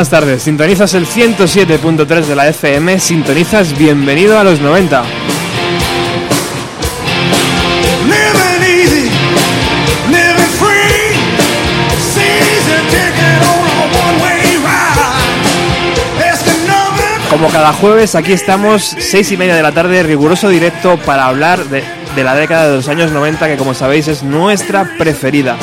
Buenas tardes, sintonizas el 107.3 de la FM, sintonizas bienvenido a los 90. Como cada jueves, aquí estamos, seis y media de la tarde, riguroso directo para hablar de, de la década de los años 90, que como sabéis es nuestra preferida.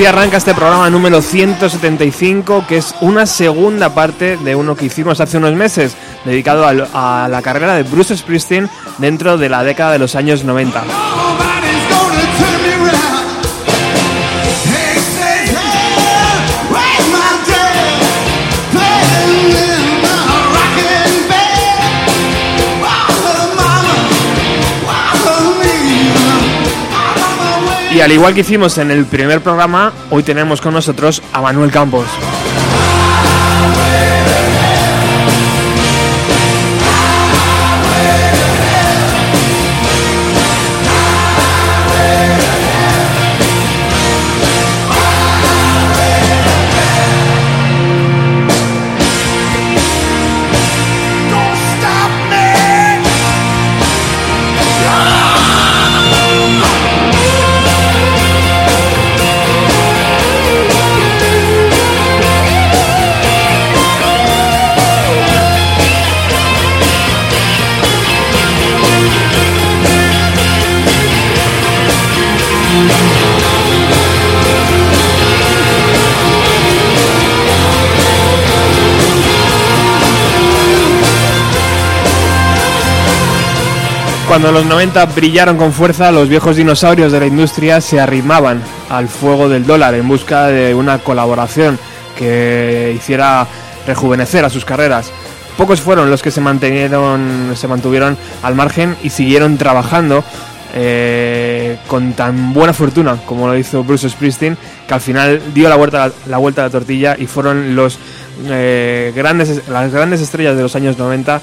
Así arranca este programa número 175, que es una segunda parte de uno que hicimos hace unos meses, dedicado a, la carrera de Bruce Springsteen dentro de la década de los años 90. Al igual que hicimos en el primer programa, hoy tenemos con nosotros a Manuel Campos. Cuando los 90 brillaron con fuerza, los viejos dinosaurios de la industria se arrimaban al fuego del dólar en busca de una colaboración que hiciera rejuvenecer a sus carreras. Pocos fueron los que se mantuvieron, se mantuvieron al margen y siguieron trabajando eh, con tan buena fortuna como lo hizo Bruce Springsteen, que al final dio la vuelta, la vuelta a la tortilla y fueron los eh, grandes, las grandes estrellas de los años 90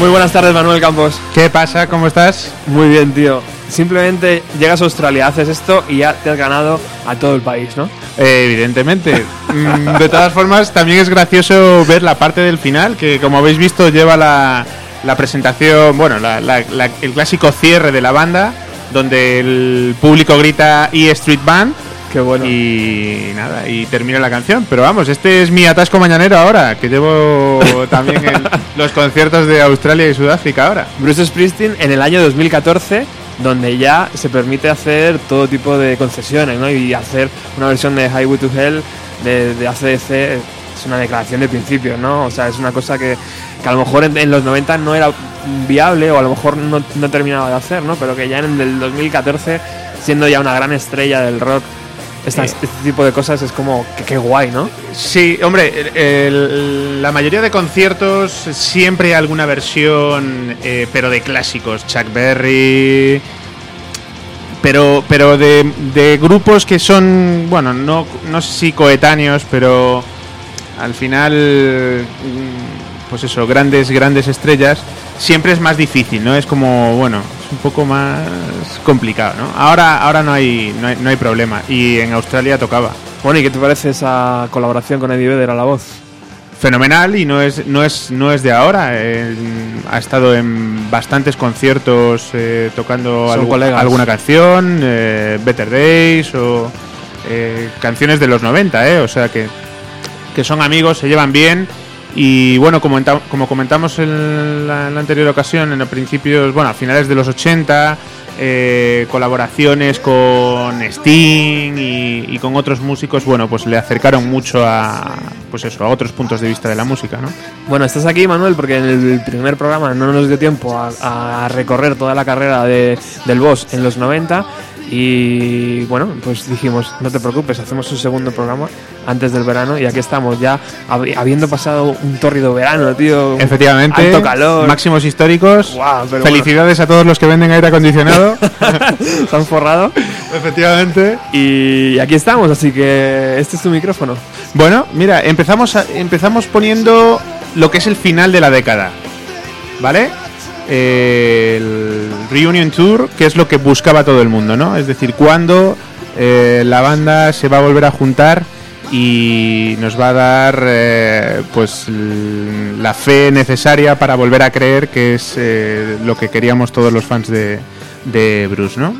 Muy buenas tardes, Manuel Campos. ¿Qué pasa? ¿Cómo estás? Muy bien, tío. Simplemente llegas a Australia, haces esto y ya te has ganado a todo el país, ¿no? Eh, evidentemente. Mm, de todas formas, también es gracioso ver la parte del final, que como habéis visto lleva la, presentación, bueno, el clásico cierre de la banda, donde el público grita E Street Band Qué bueno. Y nada, y termina la canción. Pero vamos, este es mi atasco mañanero ahora, que llevo también en los conciertos de Australia y Sudáfrica ahora. Bruce Springsteen en el año 2014 donde ya se permite hacer todo tipo de concesiones, ¿no? Y hacer una versión de Highway to Hell de, de ACDC es una declaración de principios, ¿no? O sea, es una cosa que, a lo mejor en, los 90 no era viable o a lo mejor no, no terminaba de hacer, ¿no? Pero que ya en el 2014, siendo ya una gran estrella del rock este tipo de cosas es como que, guay, ¿no? Sí, hombre, la mayoría de conciertos siempre hay alguna versión, eh, pero de clásicos, Chuck Berry, pero, pero de, grupos que son, bueno, no, no sé si coetáneos, pero al final, mm, pues eso, grandes, grandes estrellas, siempre es más difícil, ¿no? Es como, bueno, un poco más complicado, ¿no? Ahora, ahora no hay, no hay, problema y en Australia tocaba. Bueno, ¿y qué te parece esa colaboración con Eddie Vedder a la voz? Fenomenal y no es, no es, no es de ahora. ha estado en bastantes conciertos eh, tocando alguna canción, eh, Better Days o eh, canciones de los 90, ¿eh? O sea que, que son amigos, se llevan bien y bueno, como, como comentamos en la, anterior ocasión, en los principios, bueno, a finales de los 80, eh, colaboraciones con Sting y, con otros músicos, bueno, pues le acercaron mucho a, pues eso, a otros puntos de vista de la música, ¿no? Bueno, estás aquí, Manuel, porque en el primer programa no nos dio tiempo a, recorrer toda la carrera de, del Boss en los 90 y bueno, pues dijimos, no te preocupes, hacemos un segundo programa antes del verano y aquí estamos ya habiendo pasado un tórrido verano, tío. Efectivamente. Alto calor. Máximos históricos. Felicidades a todos los que venden aire acondicionado. Se han forrado. Efectivamente. Y aquí estamos, así que este es tu micrófono. Bueno, mira, empezamos, empezamos poniendo lo que es el final de la década. ¿Vale? El Reunion Tour, que es lo que buscaba todo el mundo, ¿no? Es decir, cuando eh, la banda se va a volver a juntar y nos va a dar eh, pues la fe necesaria para volver a creer que es eh, lo que queríamos todos los fans de, de, Bruce, ¿no?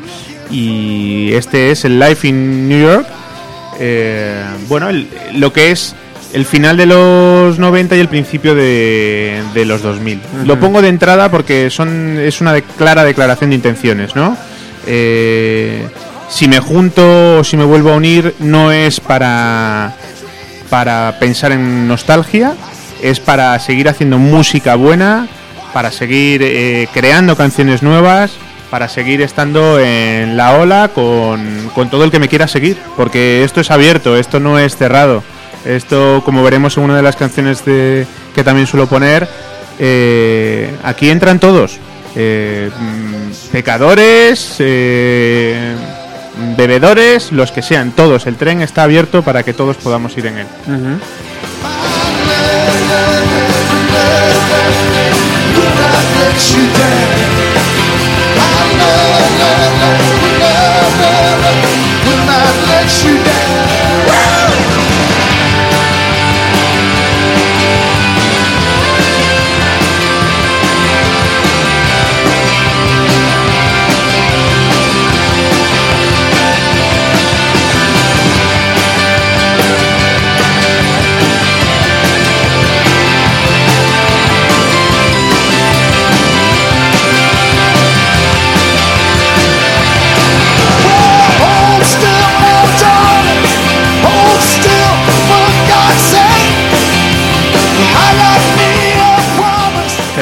Y este es el Life in New York. bueno, lo que es el final de los 90 y el principio de, los 2000. Lo pongo de entrada porque son es una clara declaración de intenciones, ¿no? Eh, si me junto o si me vuelvo a unir no es para, para pensar en nostalgia, es para seguir haciendo música buena, para seguir eh, creando canciones nuevas, para seguir estando en la ola con, con todo el que me quiera seguir, porque esto es abierto, esto no es cerrado. Esto, como veremos en una de las canciones de, que también suelo poner, eh, aquí entran todos. Eh, mm, pecadores, eh, bebedores, los que sean, todos. El tren está abierto para que todos podamos ir en él. Uh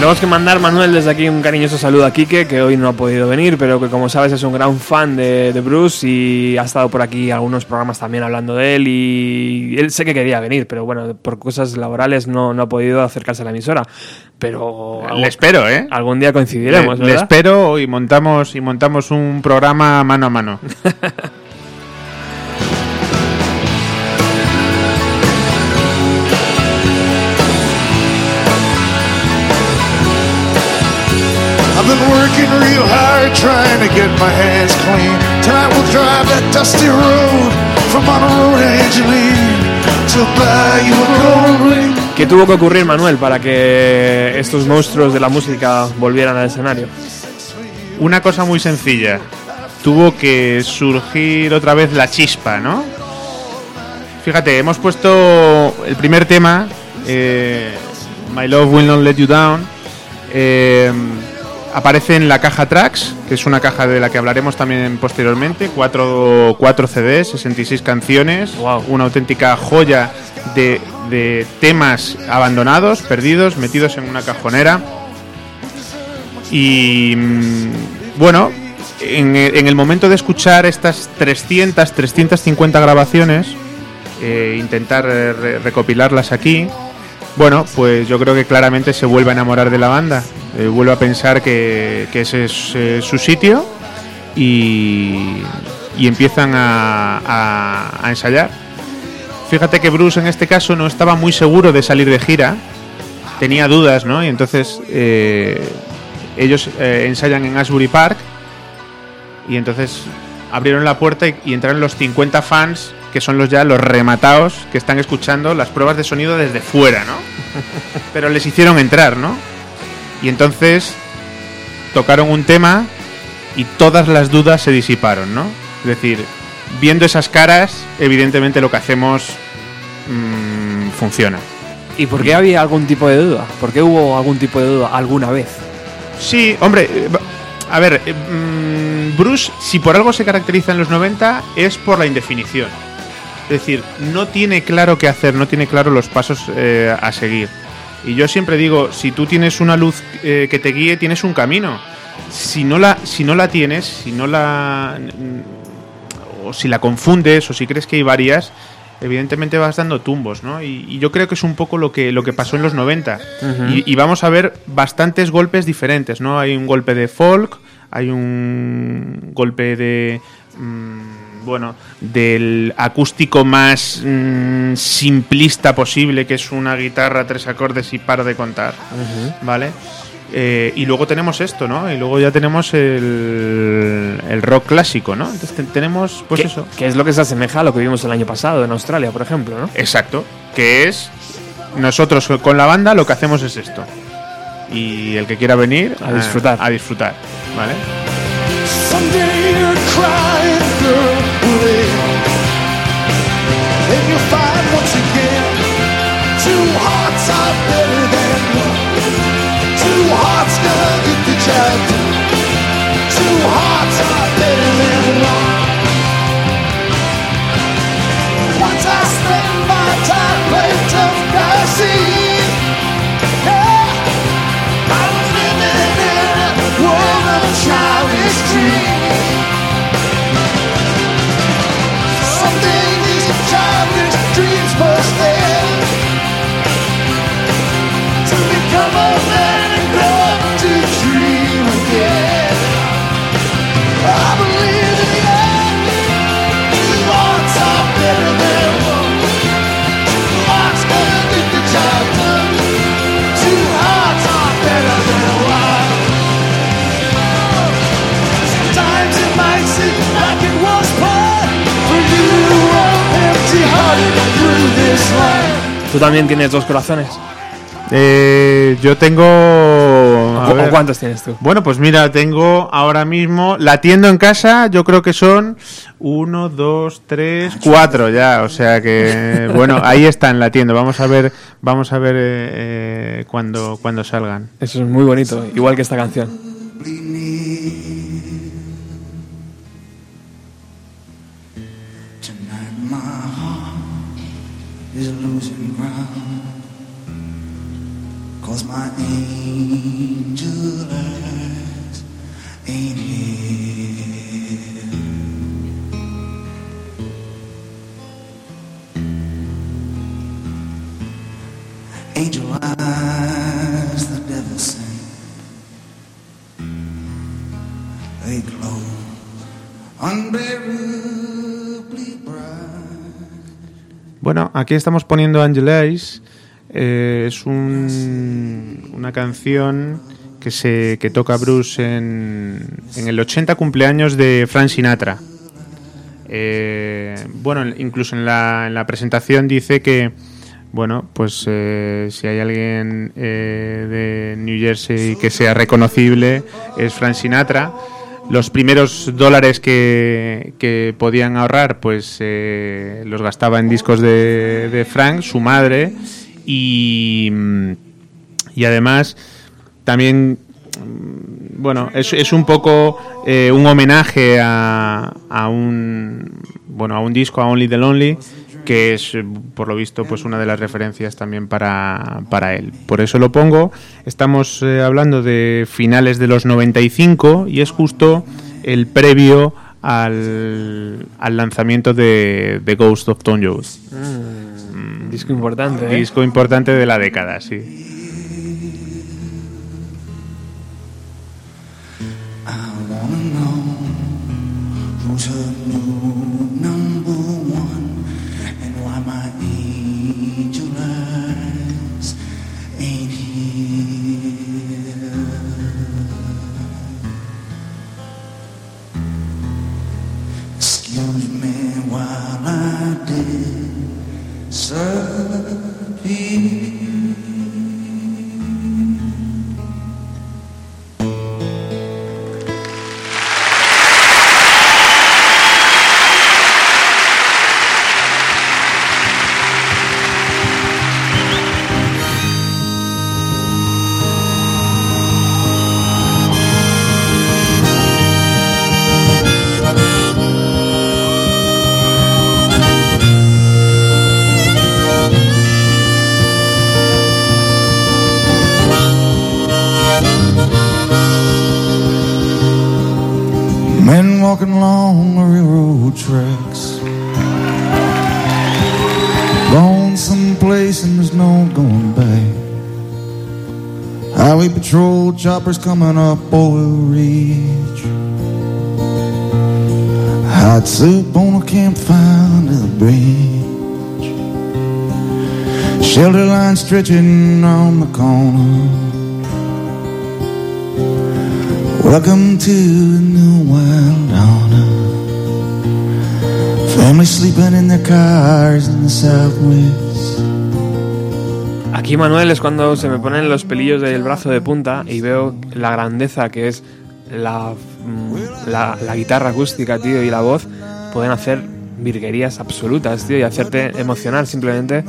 tenemos que mandar, Manuel, desde aquí un cariñoso saludo a Quique, que hoy no ha podido venir, pero que como sabes es un gran fan de, de Bruce y ha estado por aquí algunos programas también hablando de él y él sé que quería venir, pero bueno, por cosas laborales no, no ha podido acercarse a la emisora. Pero Le espero, ¿eh? algún día coincidiremos, Le, le ¿verdad? espero y montamos y montamos un programa mano a mano. been working real hard trying to get my hands clean. Tonight we'll drive that dusty road from Monroe to Angeline to buy you a gold ring. ¿Qué tuvo que ocurrir, Manuel, para que estos monstruos de la música volvieran al escenario? Una cosa muy sencilla. Tuvo que surgir otra vez la chispa, ¿no? Fíjate, hemos puesto el primer tema, eh, My Love Will Not Let You Down. eh, aparece en la caja Tracks, que es una caja de la que hablaremos también posteriormente. Cuatro, cuatro CDs, 66 canciones. Wow. Una auténtica joya de, de temas abandonados, perdidos, metidos en una cajonera. Y mm, bueno, en, en el momento de escuchar estas 300, 350 grabaciones, eh, intentar eh, re- recopilarlas aquí, bueno, pues yo creo que claramente se vuelve a enamorar de la banda, eh, vuelve a pensar que, que ese es eh, su sitio y, y empiezan a, a- a ensayar. Fíjate que Bruce en este caso no estaba muy seguro de salir de gira, tenía dudas, ¿no? Y entonces eh, ellos eh, ensayan en Ashbury Park y entonces abrieron la puerta y, y entraron los 50 fans que son los ya los rematados que están escuchando las pruebas de sonido desde fuera, ¿no? Pero les hicieron entrar, ¿no? Y entonces tocaron un tema y todas las dudas se disiparon, ¿no? Es decir, viendo esas caras, evidentemente lo que hacemos mm, funciona. ¿Y por qué había algún tipo de duda? ¿Por qué hubo algún tipo de duda alguna vez? Sí, hombre, eh, a ver, eh, mm, Bruce, si por algo se caracteriza en los 90, es por la indefinición. Es decir, no tiene claro qué hacer, no tiene claro los pasos eh, a seguir. Y yo siempre digo, si tú tienes una luz eh, que te guíe, tienes un camino. Si no la, si no la tienes, si no la. mm, o si la confundes, o si crees que hay varias, evidentemente vas dando tumbos, ¿no? Y, y yo creo que es un poco lo que, lo que pasó en los 90. y, y vamos a ver bastantes golpes diferentes, ¿no? Hay un golpe de folk, hay un golpe de... mm, bueno, del acústico más mm, simplista posible, que es una guitarra, tres acordes y par de contar, ¿vale? Eh, y luego tenemos esto, ¿no? Y luego ya tenemos el, el rock clásico, ¿no? Entonces te- tenemos, pues ¿Qué, eso. qué es lo que se asemeja a lo que vimos el año pasado en Australia, por ejemplo, ¿no? Exacto, que es nosotros con la banda lo que hacemos es esto. Y el que quiera venir A disfrutar. A, disfrutar, ¿vale? Tú también tienes dos corazones. Eh, yo tengo... a ¿O, o ver. cuántos tienes tú? Bueno, pues mira, tengo ahora mismo latiendo en casa, yo creo que son uno, dos, tres, cuatro ya, o sea que bueno, ahí están latiendo. Vamos a ver, vamos a ver eh, eh, cuando cuando salgan. Eso es muy bonito, igual que esta canción. Cause my angel eyes ain't here. Angel eyes, the devil sent. They glow unbearably bright. Bueno, aquí estamos poniendo Angel Eyes. Eh, es un- una canción que, se, que toca Bruce en, en el 80 cumpleaños de Frank Sinatra. Eh, bueno, incluso en la, en la presentación dice que, bueno, pues eh, si hay alguien de New Jersey que sea reconocible es Frank Sinatra. Los primeros dólares que, que podían ahorrar, pues los gastaba en discos de, de Frank, su madre, y, mm, y además también mm, bueno, es, es un poco eh, un homenaje a, a un bueno a un disco a Only the Lonely que es por lo visto pues una de las referencias también para, para él. Por eso lo pongo. Estamos eh, hablando de finales de los 95 y es justo el previo al, al lanzamiento de, de Ghost of Tom Jones. Disco importante, ¿eh? Disco importante de la década, sí. I wanna know who's choppers coming up Oil Ridge. Hot soup on a campfire under the bridge. Shelter line stretching on the corner. Welcome to the new wild honor. Family sleeping in their cars in the southwest. Aquí, Manuel, es cuando se me ponen los pelillos del brazo de punta y veo la grandeza que es la, mm, la, la guitarra acústica, tío, y la voz. Pueden hacer virguerías absolutas, tío, y hacerte emocionar simplemente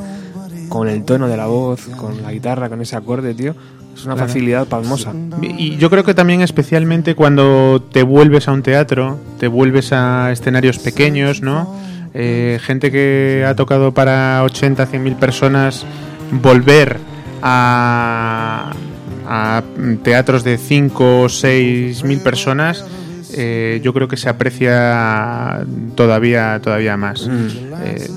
con el tono de la voz, con la guitarra, con ese acorde, tío. Es una facilidad palmosa. Y yo creo que también especialmente cuando te vuelves a un teatro, te vuelves a escenarios pequeños, ¿no? Eh, gente que ha tocado para 80, 100 mil personas, volver a, a teatros de 5 o 6 mil personas, eh, yo creo que se aprecia todavía, todavía más. Eh,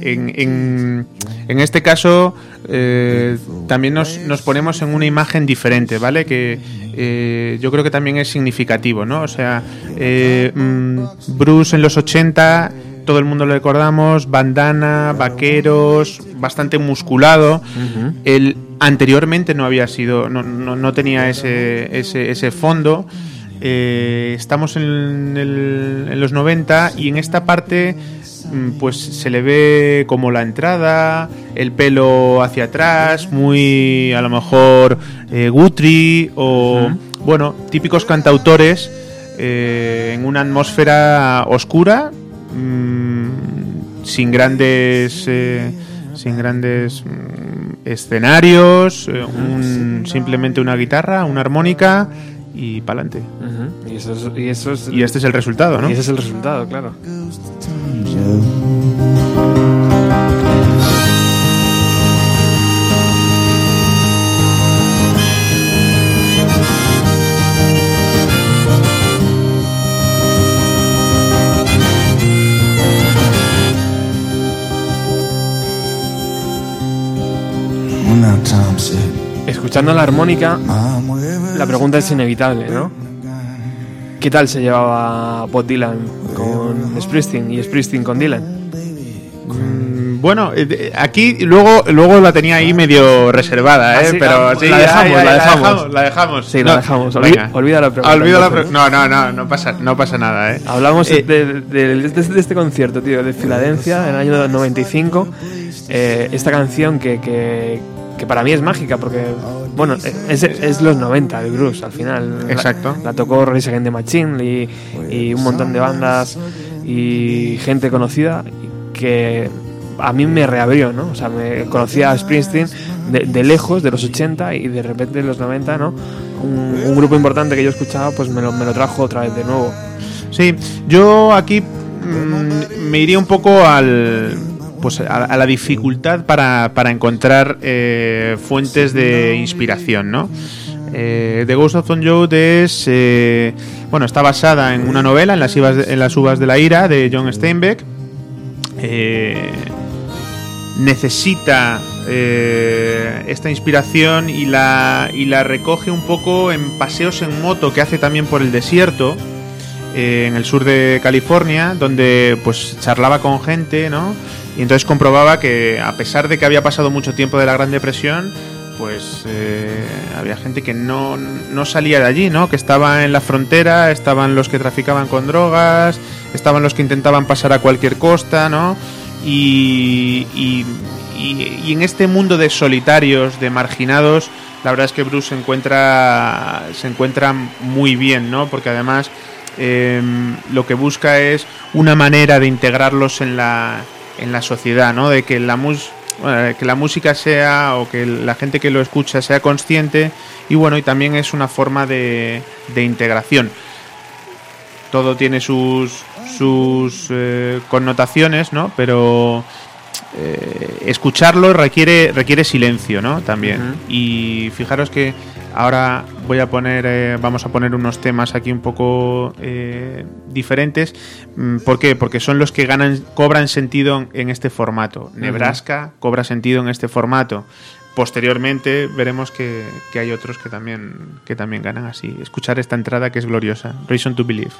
en, en- en este caso eh, también nos, nos ponemos en una imagen diferente, ¿vale? Que eh, yo creo que también es significativo, ¿no? O sea, mm, Bruce en los 80, todo el mundo lo recordamos, bandana, vaqueros, bastante musculado. Él anteriormente no había sido, no, no, no tenía ese, ese, ese fondo. Eh, estamos en, el- en los 90 y en esta parte mm, pues se le ve como la entrada, el pelo hacia atrás, muy a lo mejor eh, Guthrie o bueno, típicos cantautores eh, en una atmósfera oscura, mm, sin grandes eh, sin grandes mm, escenarios, eh, un- simplemente una guitarra, una armónica y pa'lante. Y eso es, y eso es- Y este es el resultado, ¿no? y ese es el resultado, claro. Escuchando la armónica, wherever la pregunta es inevitable, ¿no? ¿Qué tal se llevaba Bob Dylan con Springsteen y Springsteen con Dylan? Mm, Bueno, eh, aquí luego luego la tenía ahí medio reservada, Ah, ¿eh? sí, pero la- sí, la dejamos, ya, ya, la dejamos. La dejamos. Sí, la dejamos. Olvi- venga. olvida la pregunta, Olvida la entonces. pre- No, no, no, no pasa, no pasa nada, ¿eh? Hablamos Eh, de, de- de- de este concierto, tío, de Filadelfia, en el año 95. eh, esta canción que, que, que para mí es mágica, porque, bueno, es, es los 90, el blues, al final. Exacto. La, tocó Rage Against the Machine y, y un montón de bandas y gente conocida que a mí me reabrió, ¿no? O sea, me conocía a Springsteen de, de lejos, de los 80 y de repente en los 90, ¿no? Un, un grupo importante que yo escuchaba, pues me lo, me lo trajo otra vez de nuevo. Sí, yo aquí mm, me iría un poco al pues a, la dificultad para, para encontrar eh, fuentes de inspiración, ¿no? Eh, The Ghost of Tom Joad es eh, bueno está basada en una novela en las uvas de, en las uvas de la ira de John Steinbeck. Necesita esta inspiración y la, y la recoge un poco en paseos en moto que hace también por el desierto en el sur de California, donde pues charlaba con gente, ¿no? Y entonces comprobaba que a pesar de que había pasado mucho tiempo de la Gran Depresión, pues eh, había gente que no, no salía de allí, ¿no? Que estaba en la frontera, estaban los que traficaban con drogas, estaban los que intentaban pasar a cualquier costa, ¿no? Y, y, y- en este mundo de solitarios, de marginados, la verdad es que Bruce se encuentra, se encuentra muy bien, ¿no? Porque además eh, lo que busca es una manera de integrarlos en la, en la sociedad, ¿no? De que la, mus- bueno, que la música sea o que la gente que lo escucha sea consciente y bueno, y también es una forma de, de integración. Todo tiene sus, sus eh, connotaciones, ¿no? Pero eh, escucharlo requiere, requiere silencio, ¿no? También. Y fijaros que ahora voy a poner, eh, vamos a poner unos temas aquí un poco eh, diferentes. Mm, ¿Por qué? Porque son los que ganan, cobran sentido en, este formato. Nebraska cobra sentido en este formato. Posteriormente veremos que, que hay otros que también, que también ganan así. Escuchar esta entrada que es gloriosa. Reason to Believe.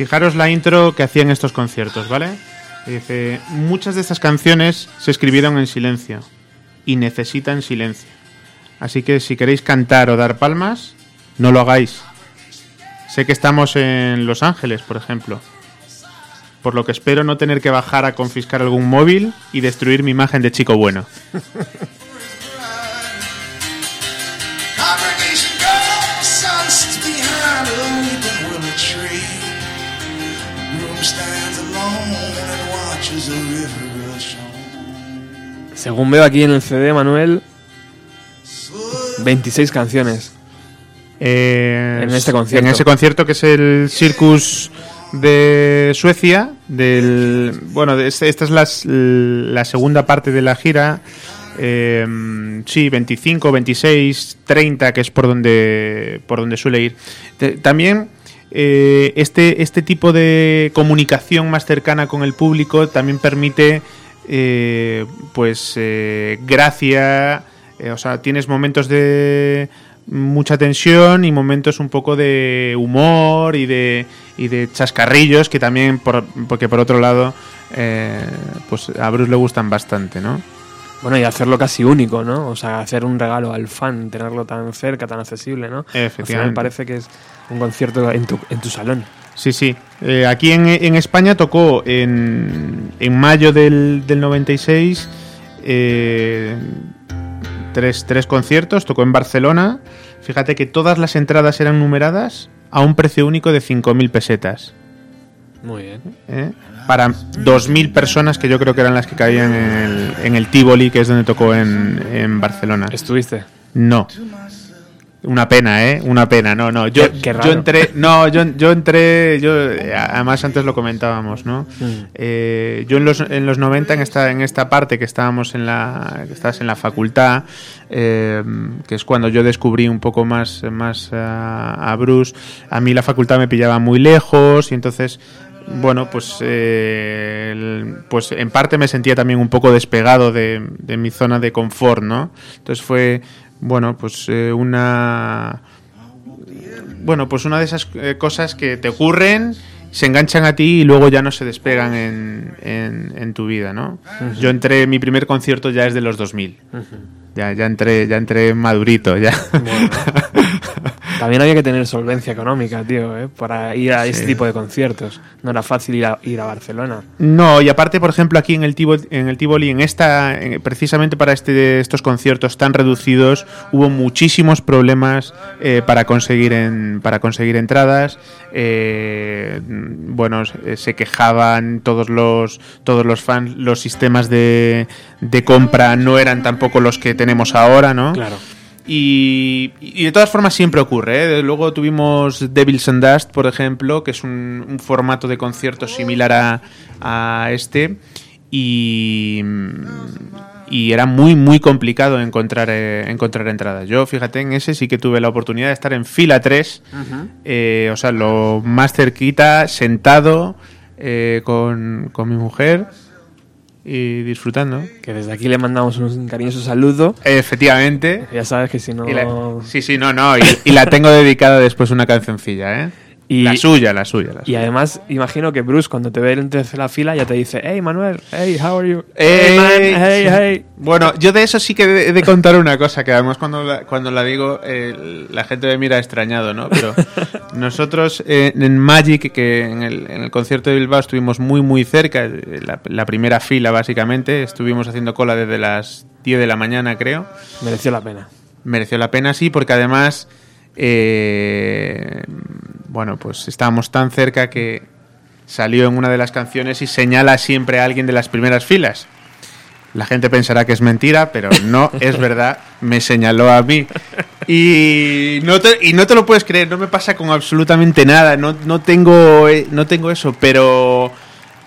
Fijaros la intro que hacían estos conciertos, ¿vale? Dice, muchas de estas canciones se escribieron en silencio y necesitan silencio. Así que si queréis cantar o dar palmas, no lo hagáis. Sé que estamos en Los Ángeles, por ejemplo. Por lo que espero no tener que bajar a confiscar algún móvil y destruir mi imagen de chico bueno. Según veo aquí en el CD, Manuel, 26 canciones. Eh, En este concierto. En ese concierto que es el Circus de Suecia. Del, bueno, este- esta es la segunda parte de la gira. Eh, sí, 25, 26, 30, que es por donde, por donde suele ir. Te- también eh, este, este tipo de comunicación más cercana con el público también permite, eh, pues, eh, gracia. eh, o sea, tienes momentos de mucha tensión y momentos un poco de humor y de, y de chascarrillos que también, por, porque por otro lado, eh, pues a Bruce le gustan bastante, ¿no? Bueno, y hacerlo casi único, ¿no? O sea, hacer un regalo al fan, tenerlo tan cerca, tan accesible, ¿no? Al final Efectivamente. parece que es un concierto en tu, en tu salón. Sí, sí. Eh, aquí en, en España tocó en, en mayo del, del 96 eh, tres, tres conciertos. Tocó en Barcelona. Fíjate que todas las entradas eran numeradas a un precio único de 5.000 pesetas. Muy bien. ¿eh? Para 2.000 personas que yo creo que eran las que caían en el, en el Tivoli, que es donde tocó en, en Barcelona. ¿Estuviste? No. Una pena, ¿eh? Una pena. No, no. Yo, Qué- raro. yo entré. No, yo, yo entré. Yo, eh, además, antes lo comentábamos, ¿no? Mm. Eh, yo en los, en los 90, en esta, en esta parte que estábamos en la. que estabas en la facultad, eh, que es cuando yo descubrí un poco más, más a, a Bruce, a mí la facultad me pillaba muy lejos y entonces. Bueno, pues, eh, el- pues en parte me sentía también un poco despegado de, de mi zona de confort, ¿no? Entonces fue, bueno, pues eh, una, bueno, pues una de esas eh, cosas que te ocurren, se enganchan a ti y luego ya no se despegan en, en, en tu vida, ¿no? Yo entré, mi primer concierto ya es de los 2000. Ya, ya entré, ya entré madurito, ya. También había que tener solvencia económica, tío, ¿eh? para ir a ese tipo de conciertos. No era fácil ir a, ir a Barcelona. No, y aparte, por ejemplo, aquí en el Tivoli, en, el Tivoli, en esta, en- precisamente para este, estos conciertos tan reducidos, hubo muchísimos problemas eh, para conseguir en, para conseguir entradas. Eh, bueno, se- se quejaban todos los todos los fans, los sistemas de, de compra no eran tampoco los que tenemos ahora, ¿no? Claro. Y, y de todas formas siempre ocurre. ¿eh? Luego tuvimos Devils and Dust, por ejemplo, que es un, un formato de concierto similar a, a este. Y, y era muy, muy complicado encontrar, eh, encontrar entradas. Yo, fíjate, en ese sí que tuve la oportunidad de estar en fila 3. eh, o sea, lo más cerquita, sentado eh, con, con mi mujer y disfrutando. Que desde aquí le mandamos un cariñoso saludo. Efectivamente. Ya sabes que si no... La- sí, sí, no, no. Y, y la tengo dedicada después una cancioncilla, ¿eh? Y- la suya, la suya. La Y además, imagino que Bruce, cuando te ve en tercera fila, ya te dice, hey, Manuel, hey, how are you? Ey, hey, man, hey, sí. hey. Bueno, yo de eso sí que he de contar una cosa, que además cuando la, cuando la digo eh, la gente me mira extrañado, ¿no? Pero nosotros eh, en Magic, que en el, en el concierto de Bilbao estuvimos muy, muy cerca, la, la primera fila básicamente, estuvimos haciendo cola desde las 10 de la mañana, creo. Mereció la pena. mereció la pena, sí, porque además, eh, bueno, pues estábamos tan cerca que salió en una de las canciones y señala siempre a alguien de las primeras filas. La gente pensará que es mentira, pero no es verdad. Me señaló a mí. Y no te, y no te lo puedes creer, no me pasa con absolutamente nada. No, no, tengo, eh, no tengo eso, pero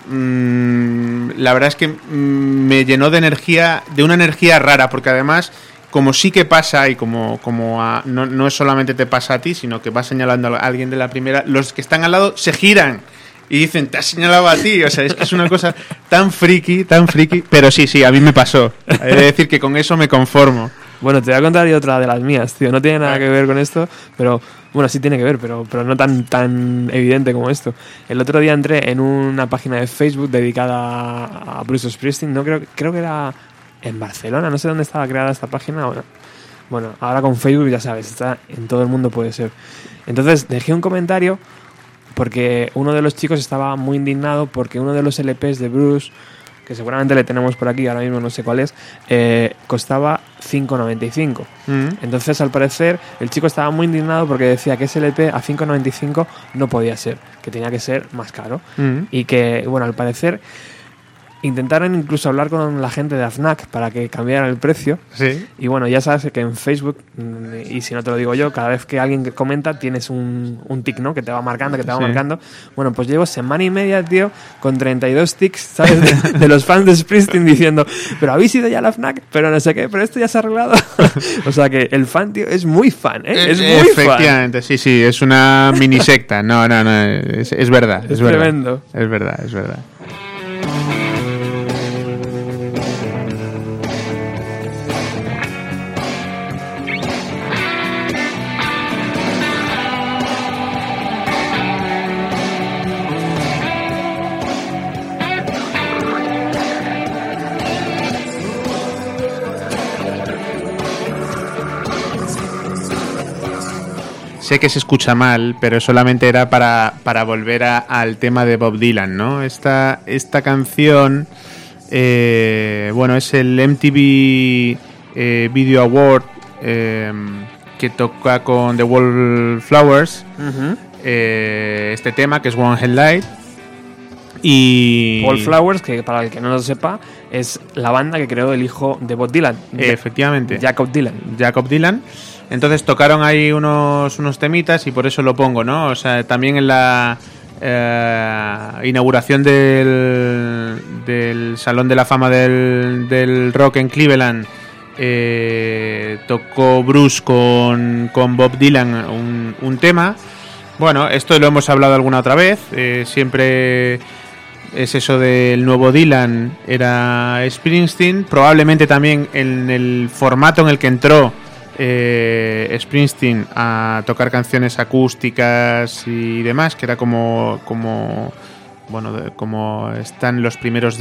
mm, la verdad es que mm, me llenó de energía, de una energía rara, porque además, como sí que pasa y como, como a- no, no es solamente te pasa a ti, sino que va señalando a alguien de la primera, los que están al lado se giran y dicen, te has señalado a ti. O sea, es que es una cosa tan friki, tan friki. Pero sí, sí, a mí me pasó. He de decir que con eso me conformo. Bueno, te voy a contar yo otra de las mías, tío. No tiene nada que ver con esto, pero bueno, sí tiene que ver, pero, pero no tan, tan evidente como esto. El otro día entré en una página de Facebook dedicada a a Bruce Springsteen. No creo, creo que era en Barcelona, no sé dónde estaba creada esta página. Bueno, bueno, ahora con Facebook ya sabes, está en todo el mundo puede ser. Entonces dejé un comentario porque uno de los chicos estaba muy indignado porque uno de los LPs de Bruce, que seguramente le tenemos por aquí, ahora mismo no sé cuál es, eh, costaba 5,95. Mm. Entonces, al parecer, el chico estaba muy indignado porque decía que ese LP a 5,95 no podía ser, que tenía que ser más caro. Mm. Y que, bueno, al parecer, intentaron incluso hablar con la gente de AFNAC para que cambiaran el precio. Sí. Y bueno, ya sabes que en Facebook, mm, y si no te lo digo yo, cada vez que alguien comenta tienes un, un tic, ¿no? Que te va marcando, que te va Sí. marcando. Bueno, pues llevo semana y media, tío, con 32 tics, ¿sabes? De, de los fans de Springsteen diciendo, pero habéis ido ya a la FNAC, pero no sé qué, pero esto ya se ha arreglado. o sea que el fan, tío, es muy fan, ¿eh? Es muy fan. Efectivamente, sí, sí, es una mini secta. No, no, no, es, es verdad. Es, Es verdad. tremendo. Es verdad, es verdad. Sé que se escucha mal, pero solamente era para, para volver a- al tema de Bob Dylan, ¿no? Esta, esta canción, eh, bueno, es el MTV eh, Video Award eh, que toca con The Wallflowers, eh, este tema que es One Headlight. Y... Wallflowers, que para el que no lo sepa, es la banda que creó el hijo de Bob Dylan, efectivamente. Jacob Dylan. Jacob Dylan. Entonces tocaron ahí unos, unos temitas y por eso lo pongo, ¿no? O sea, también en la eh, inauguración del, del Salón de la Fama del, del Rock en Cleveland, eh, tocó Bruce con, con Bob Dylan un, un tema. Bueno, esto lo hemos hablado alguna otra vez. eh, siempre es eso del nuevo Dylan, era Springsteen. Probablemente también en el formato en el que entró eh, Springsteen a tocar canciones acústicas y demás, que era como, como bueno, como están los primeros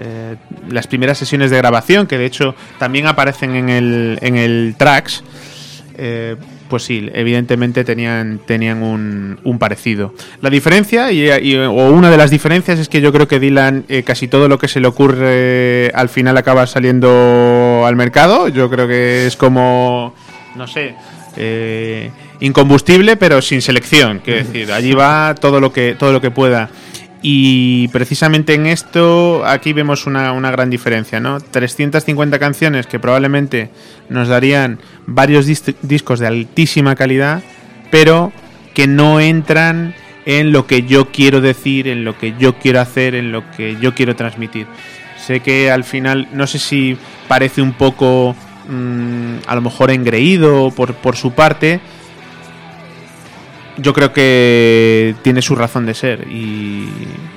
eh, las primeras sesiones de grabación, que de hecho también aparecen en el, en el tracks. Eh, pues sí, evidentemente tenían, tenían un, un parecido. La diferencia, y, y- o una de las diferencias, es que yo creo que Dylan eh, casi todo lo que se le ocurre al final acaba saliendo al mercado. Yo creo que es como, no sé, eh, incombustible, pero sin selección. Quiero decir, allí va todo lo que, todo lo que pueda. Y precisamente en esto, aquí vemos una, una gran diferencia, ¿no? 350 canciones que probablemente nos darían varios dis- discos de altísima calidad, pero que no entran en lo que yo quiero decir, en lo que yo quiero hacer, en lo que yo quiero transmitir. Sé que al final, no sé si parece un poco, mm, a lo mejor engreído por, por su parte, yo creo que tiene su razón de ser y,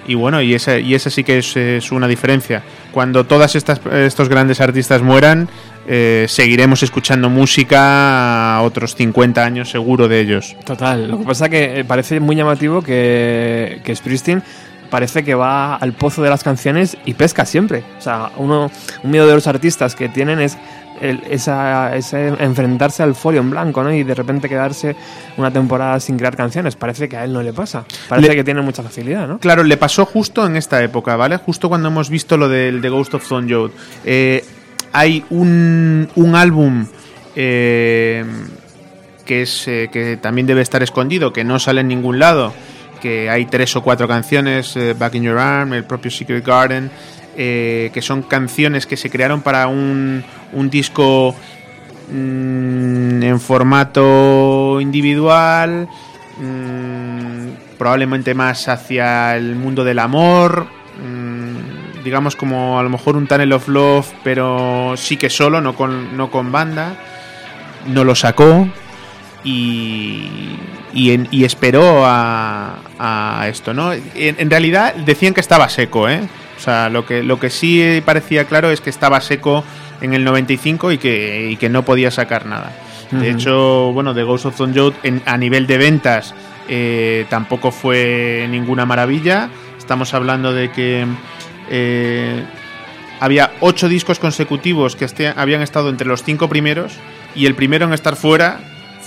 y bueno y esa y esa sí que es, una diferencia. Cuando estas estos grandes artistas mueran eh, seguiremos escuchando música a otros 50 años seguro de ellos. Total, lo que pasa que eh, parece muy llamativo que, que Springsteen parece que va al pozo de las canciones y pesca siempre. O sea, uno, un miedo de los artistas que tienen es el- esa, ese enfrentarse al folio en blanco, ¿no? Y de repente quedarse una temporada sin crear canciones. Parece que a él no le pasa. Parece Le- que tiene mucha facilidad, ¿no? Claro, le pasó justo en esta época, ¿vale? Justo cuando hemos visto lo del The Ghost of Stone Joad. Eh, hay un, un álbum eh, que, es, eh, que también debe estar escondido, que no sale en ningún lado, que hay tres o cuatro canciones, eh, Back in Your Arm, el propio Secret Garden, eh, que son canciones que se crearon para un, disco mm, en formato individual, mm, probablemente más hacia el mundo del amor, mm, digamos como a lo mejor un Tunnel of Love, pero sí que solo, no con, no con banda. No lo sacó y, y, en- y esperó a, a esto, ¿no? En, en realidad decían que estaba seco, ¿eh? O sea, lo que, lo que sí parecía claro es que estaba seco en el 95 y que, y que no podía sacar nada. De hecho, bueno, The Ghost of Tom Joad en- a nivel de ventas eh, tampoco fue ninguna maravilla. Estamos hablando de que eh, había ocho discos consecutivos que este- habían estado entre los cinco primeros y el primero en estar fuera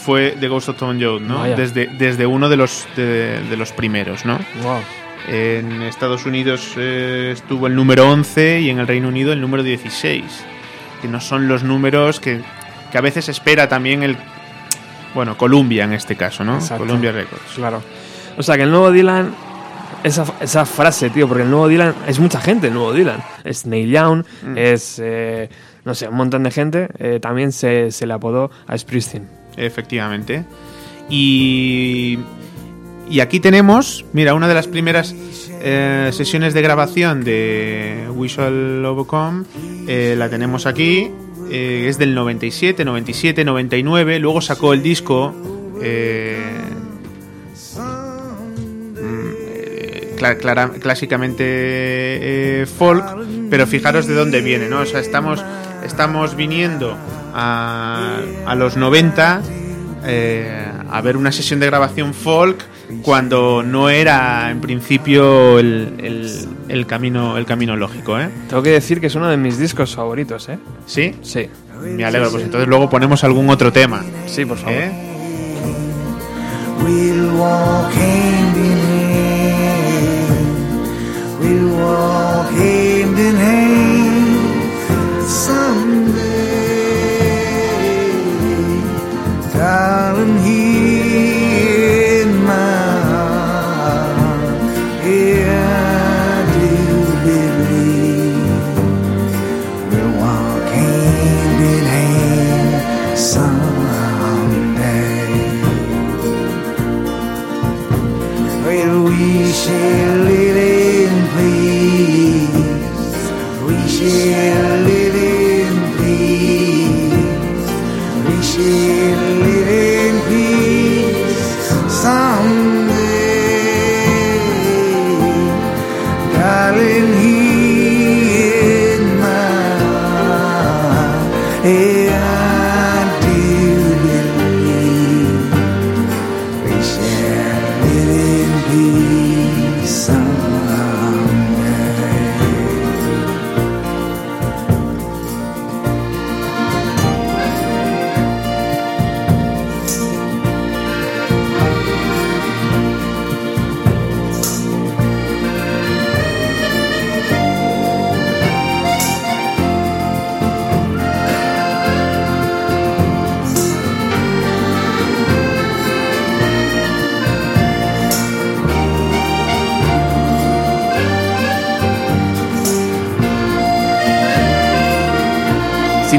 fue The Ghost of Tom Joad, ¿no? Vaya. Desde, desde uno de los, de, de los primeros, ¿no? Wow. En Estados Unidos eh, estuvo el número 11 y en el Reino Unido el número 16, que no son los números que, que a veces espera también el... Bueno, Columbia en este caso, ¿no? Exacto. Columbia Records. Claro. O sea, que el nuevo Dylan. Esa, esa frase, tío, porque el nuevo Dylan es mucha gente, el nuevo Dylan. Es Neil Young, Mm. es. eh, no sé, un montón de gente. eh, también se, se le apodó a Springsteen. Efectivamente. Y, y aquí tenemos, mira, una de las primeras eh, sesiones de grabación de Visual Overcome, eh, la tenemos aquí, eh, es del 97, 97, 99, luego sacó el disco... mm, cla- clara- clásicamente folk, pero fijaros de dónde viene, ¿no? O sea, estamos, estamos viniendo a, a los 90 eh, a ver una sesión de grabación folk cuando no era en principio el, el- el camino el camino lógico, ¿eh? Tengo que decir que es uno de mis discos favoritos, ¿eh? ¿Sí? Sí. Me alegro, pues entonces luego ponemos algún otro tema. Sí, por favor. ¿eh? We'll walk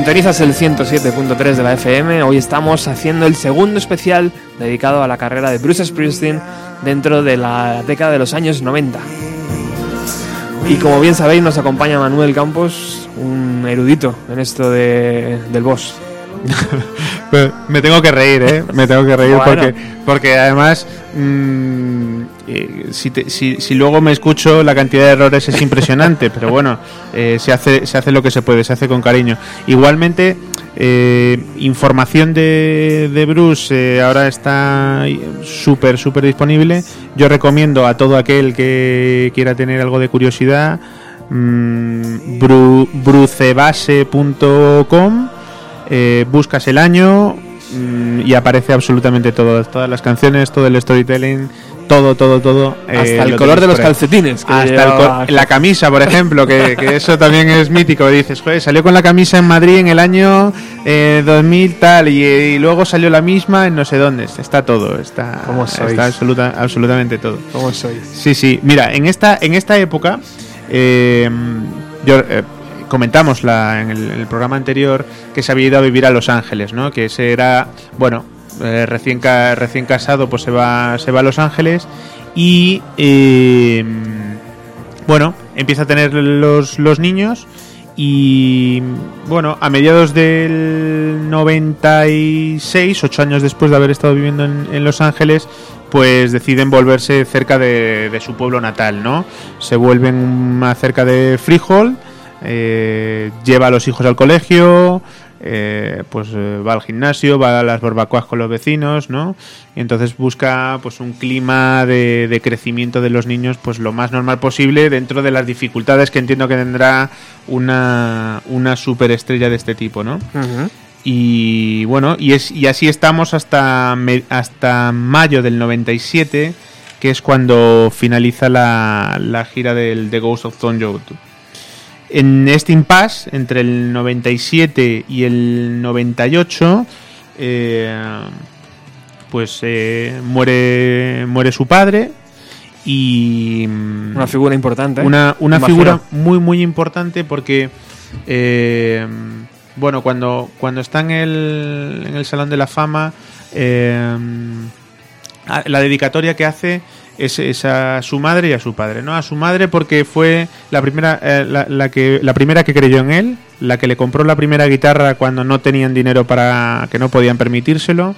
Sintonizas el 107.3 de la FM. Hoy estamos haciendo el segundo especial dedicado a la carrera de Bruce Springsteen dentro de la década de los años 90. Y como bien sabéis, nos acompaña Manuel Campos, un erudito en esto de, del boss. Pero Me tengo que reír, ¿eh? Me tengo que reír Bueno. porque, porque además, mm, eh, si, te- si, luego me escucho, la cantidad de errores es impresionante, pero bueno, eh, se, hace, se hace lo que se puede, se hace con cariño. Igualmente, eh, información de, de Bruce eh, ahora está súper, súper disponible. Yo recomiendo a todo aquel que quiera tener algo de curiosidad, mm, bru- brucebase.com buscas el año mm, y aparece absolutamente todo, todas las canciones, todo el storytelling, todo, todo, todo. eh, Hasta el lo color de los calcetines. que Hasta el la camisa, por ejemplo, que, que eso también es mítico. Dices, joder, salió con la camisa en Madrid en el año eh, 2000 tal y, y luego salió la misma en no sé dónde. Está todo, está, está absoluta, absolutamente todo. ¿Cómo sois? Sí, sí. Mira, en esta, en esta época, eh, yo, eh, comentamos la, en el, programa anterior que se había ido a vivir a Los Ángeles, ¿no? Que ese era, bueno, eh, recién, recién casado, pues se va, se va a Los Ángeles y, eh, bueno, empieza a tener los, los niños y, bueno, a mediados del 96, ocho años después de haber estado viviendo en, en Los Ángeles, pues deciden volverse cerca de, de su pueblo natal, ¿no? Se vuelven más cerca de Freehold, eh, lleva a los hijos al colegio, eh, pues eh, va al gimnasio, va a las barbacoas con los vecinos, ¿no? Y entonces busca pues un clima de, de crecimiento de los niños pues lo más normal posible dentro de las dificultades que entiendo que tendrá una, una superestrella de este tipo, ¿no? Y bueno, y, es, y así estamos hasta, me- hasta mayo del 97, que es cuando finaliza la, la gira del The Ghost of Tom Joad. En este impasse, entre el 97 y el 98, eh, pues eh, muere, muere su padre y... mm, Una figura importante. una, una figura muy muy importante porque eh, bueno cuando cuando está en el, en el salón de la fama eh, la dedicatoria que hace es, es a su madre y a su padre no a su madre porque fue la primera eh, la, la que la primera que creyó en él la que le compró la primera guitarra cuando no tenían dinero para que no podían permitírselo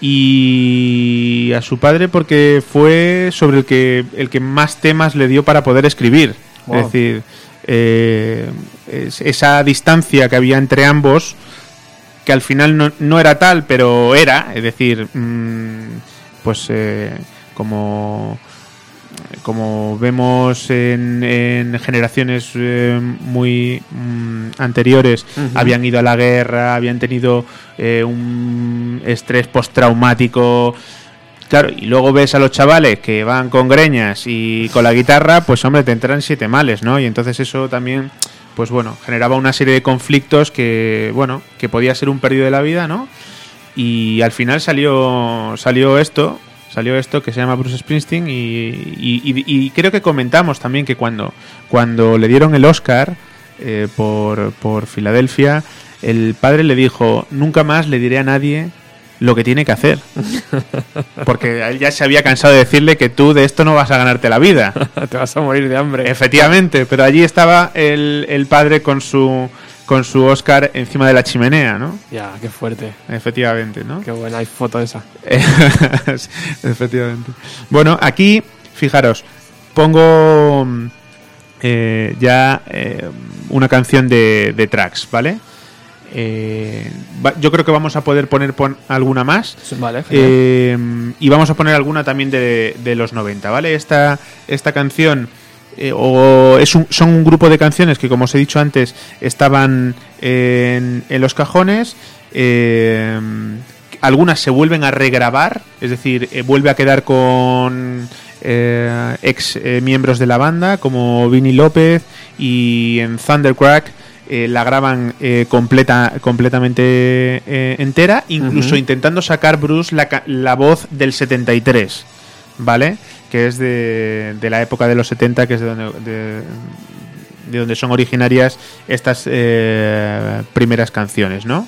y a su padre porque fue sobre el que el que más temas le dio para poder escribir Wow. es decir eh, es- esa distancia que había entre ambos que al final no, no era tal pero era es decir mm, pues eh, como como vemos en, en generaciones eh, muy mm, anteriores, habían ido a la guerra, habían tenido eh, un estrés postraumático. Claro, y luego ves a los chavales que van con greñas y con la guitarra, pues hombre, te entran siete males, ¿no? Y entonces eso también, pues bueno, generaba una serie de conflictos que, bueno, que podía ser un perdido de la vida, ¿no? Y al final salió, salió esto, salió esto que se llama Bruce Springsteen y, y- y- y creo que comentamos también que cuando, cuando le dieron el Oscar eh, por, por Filadelfia, el padre le dijo, nunca más le diré a nadie lo que tiene que hacer. Porque él ya se había cansado de decirle que tú de esto no vas a ganarte la vida. Te vas a morir de hambre. Efectivamente, pero allí estaba el, el padre con su, con su Oscar encima de la chimenea, ¿no? Ya, qué fuerte. Efectivamente, ¿no? Qué buena hay foto esa. Efectivamente. Bueno, aquí, fijaros, pongo mm, eh, ya eh, una canción de, de tracks, ¿vale? Eh, va- yo creo que vamos a poder poner pon- alguna más. Vale, y vamos a poner alguna también de, de los 90, ¿vale? Esta, esta canción eh, o es un- son un grupo de canciones que, como os he dicho antes, estaban en, en los cajones. eh, algunas se vuelven a regrabar, es decir, eh, vuelve a quedar con ex miembros de la banda, como Vinny López, y en Thundercrack la graban completa, completamente entera, incluso intentando sacar Bruce la, la voz del 73, ¿vale? Que es de, de la época de los 70, que es de donde, de, de donde son originarias estas eh, primeras canciones, ¿no?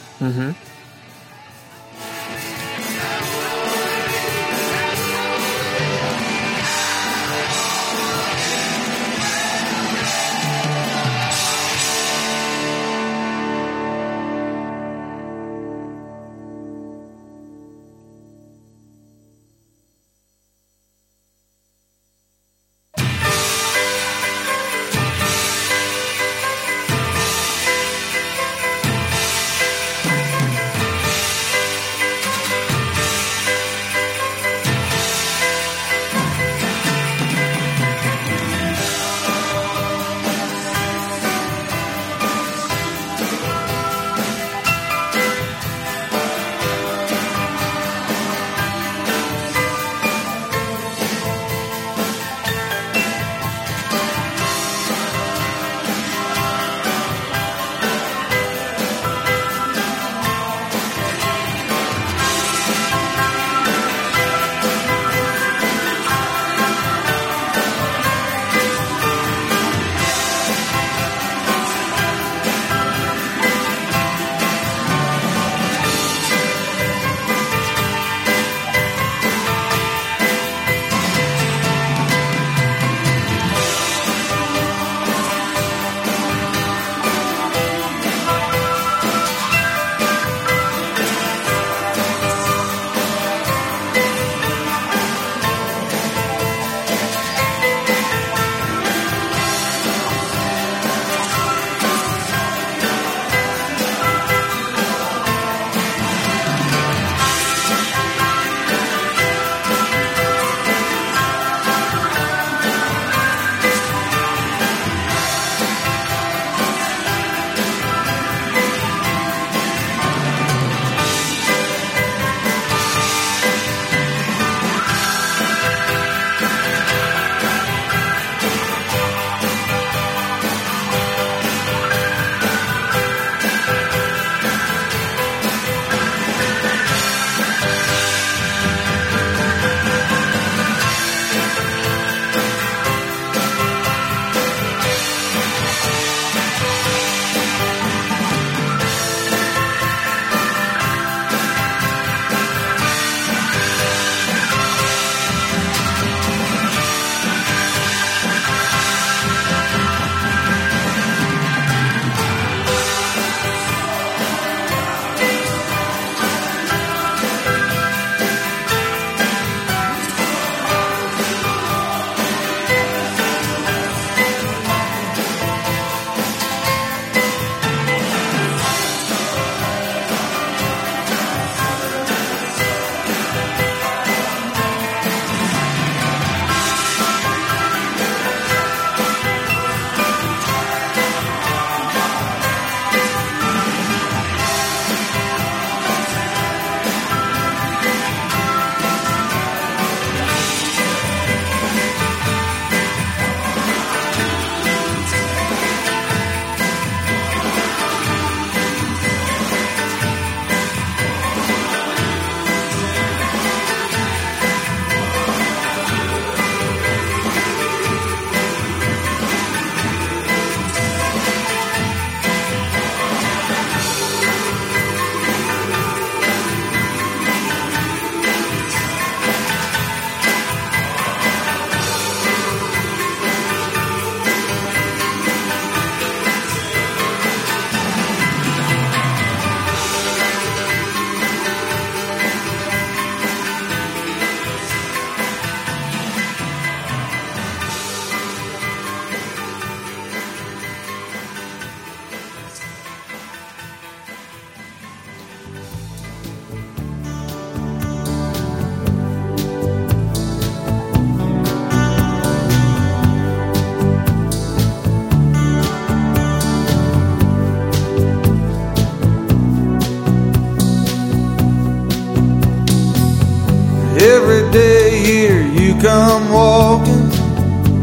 Come walking,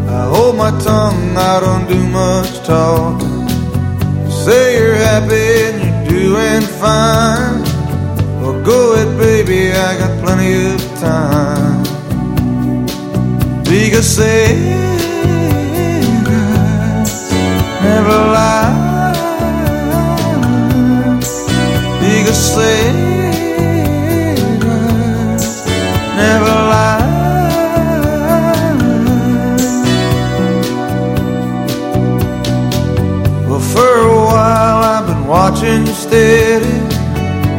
I hold my tongue, I don't do much talking. Say you're happy and you're doing fine. Well, go ahead, baby, I got plenty of time. Because Sarah's never lie. Because Sarah's you steady.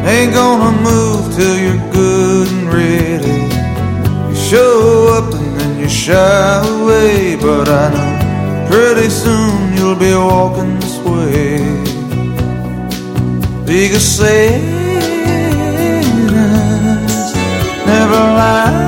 Ain't gonna move till you're good and ready. You show up and then you shy away, but I know pretty soon you'll be walking this way. Because Santa's never lie.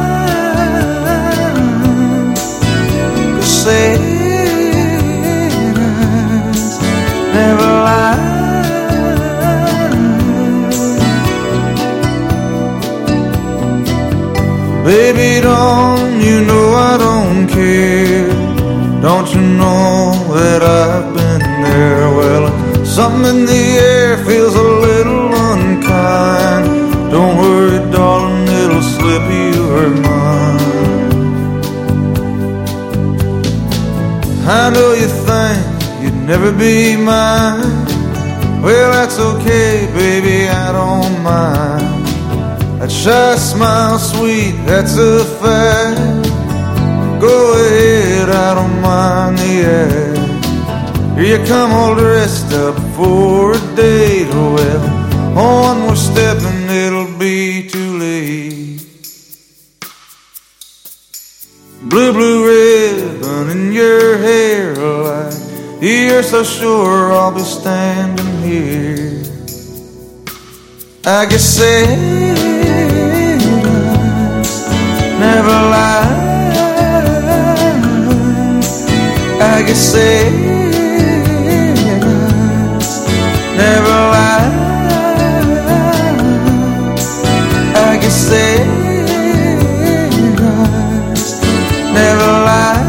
Baby, don't you know I don't care? Don't you know that I've been there? Well, something in the air feels a little unkind. Don't worry, darling, it'll slip your mind. I know you think you'd never be mine. Well, that's okay, baby, I don't mind. Shy smile, sweet, that's a fact. Go ahead, I don't mind the act. Here you come all dressed up for a date. Well, on one more step and it'll be too late. Blue, blue ribbon in your hair, like you're so sure I'll be standing here. I guess Santa's never lie. I guess Santa's never lie. I never lie.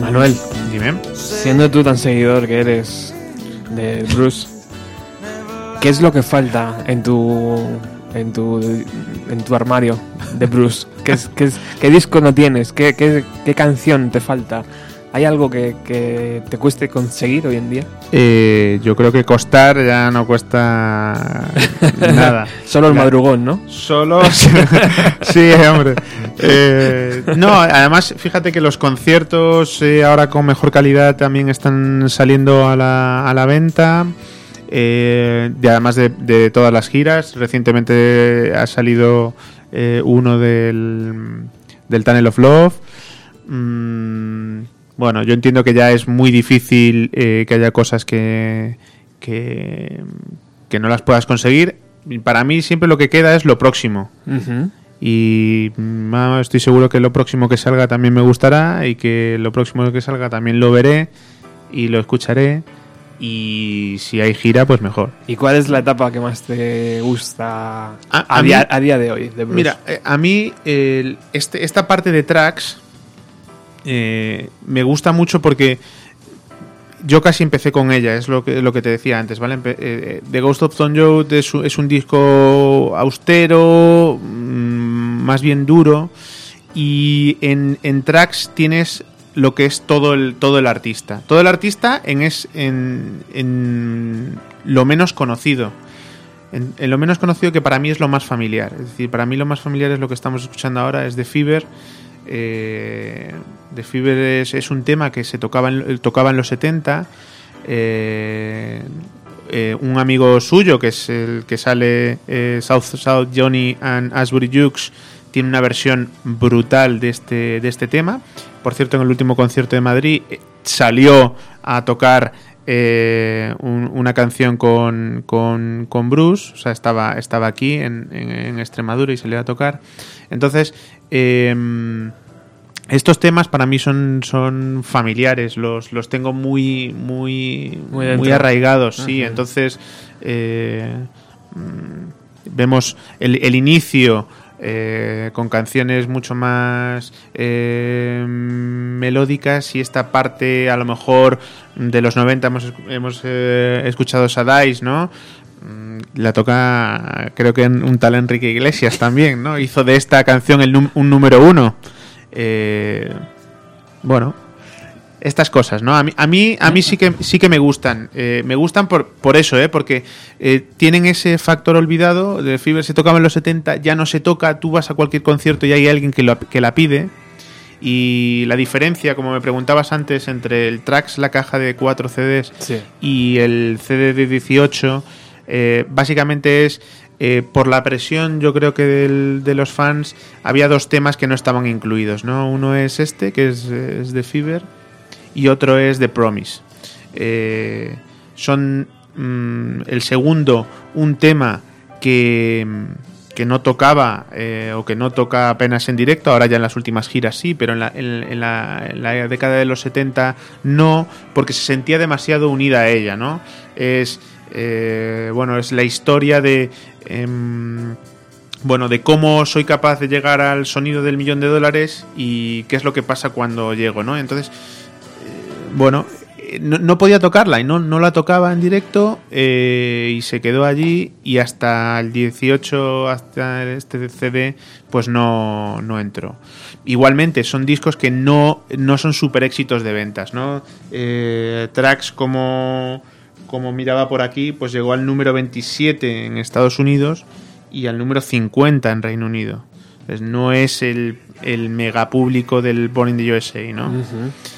Manuel, Dime. siendo tú tan seguidor que eres de Bruce, ¿qué es lo que falta en tu en tu en tu armario de Bruce? ¿Qué, es, qué, es- qué disco no tienes? ¿Qué, qué, qué canción te falta? ¿Hay algo que, que te cueste conseguir hoy en día? Eh, yo creo que costar ya no cuesta nada. Solo el madrugón, ¿no? Solo. sí, hombre. Eh, no, además, fíjate que los conciertos eh, ahora con mejor calidad también están saliendo a la, a la venta. Eh, y además de, de todas las giras, recientemente ha salido eh, uno del, del Tunnel of Love. Mm, bueno, yo entiendo que ya es muy difícil eh, que haya cosas que, que, que no las puedas conseguir. Para mí siempre lo que queda es lo próximo. Y mm, ah, estoy seguro que lo próximo que salga también me gustará y que lo próximo que salga también lo veré y lo escucharé. Y si hay gira, pues mejor. ¿Y cuál es la etapa que más te gusta a, A- a día, a día de hoy de Bruce? Mira, eh, a mí el- este, esta parte de tracks eh, me gusta mucho porque yo casi empecé con ella, es lo que, lo que te decía antes, ¿vale? Empe- eh, The Ghost of Stone es, un- es un disco austero, mm, más bien duro, y en, en tracks tienes lo que es todo el, todo el artista. Todo el artista en, es, en, en lo menos conocido. En, lo menos conocido que para mí es lo más familiar. Es decir, para mí lo más familiar es lo que estamos escuchando ahora, es The Fever. Eh, The Fever es, es un tema que se tocaba en, tocaba en los 70. Eh, eh, un amigo suyo, que es el que sale eh, South South Johnny and Asbury Jukes, tiene una versión brutal de este, de este tema. Por cierto, en el último concierto de Madrid eh, salió a tocar eh, un- una canción con, con, con Bruce, o sea, estaba, estaba aquí en, en- en Extremadura y salió a tocar. Entonces, em, estos temas para mí son, son familiares, los, los tengo muy, muy, Muy arraigados, sí. Entonces, eh, mm, vemos el, el inicio eh, con canciones mucho más eh, melódicas y esta parte a lo mejor de los 90 hemos, hemos eh, escuchado Sadais, ¿no? Mm, La toca, creo que un tal Enrique Iglesias también, ¿no? Hizo de esta canción el un número uno. Eh, bueno, estas cosas, ¿no? A mí, a mí, a mí sí que sí que me gustan. Eh, me gustan por, por eso, ¿eh? Porque eh, tienen ese factor olvidado. De Fever se tocaba en los 70, ya no se toca. Tú vas a cualquier concierto y hay alguien que, lo- que la pide. Y la diferencia, como me preguntabas antes, entre el Trax, la caja de 4 CDs, Sí. y el CD de 18, eh, básicamente es eh, por la presión, yo creo que del- de los fans, había dos temas que no estaban incluidos, ¿no? Uno es este, que es, es de Fever, y otro es de Promise. Eh, son mm, el segundo, un tema que, que no tocaba eh, o que no toca apenas en directo, ahora ya en las últimas giras sí, pero en la, en- en la- en la década de los 70 no, porque se sentía demasiado unida a ella, ¿no? Es, eh, bueno, es la historia de... em, bueno, de cómo soy capaz de llegar al sonido del millón de dólares y qué es lo que pasa cuando llego, ¿no? Entonces, bueno, no, no podía tocarla y no, no la tocaba en directo eh, y se quedó allí y hasta el 18, hasta este CD, pues no, no entró. Igualmente, son discos que no, no son super éxitos de ventas, ¿no? Eh, tracks como, como miraba por aquí, pues llegó al número 27 en Estados Unidos y al número 50 en Reino Unido. No es el, el mega público del Born in the USA, ¿no?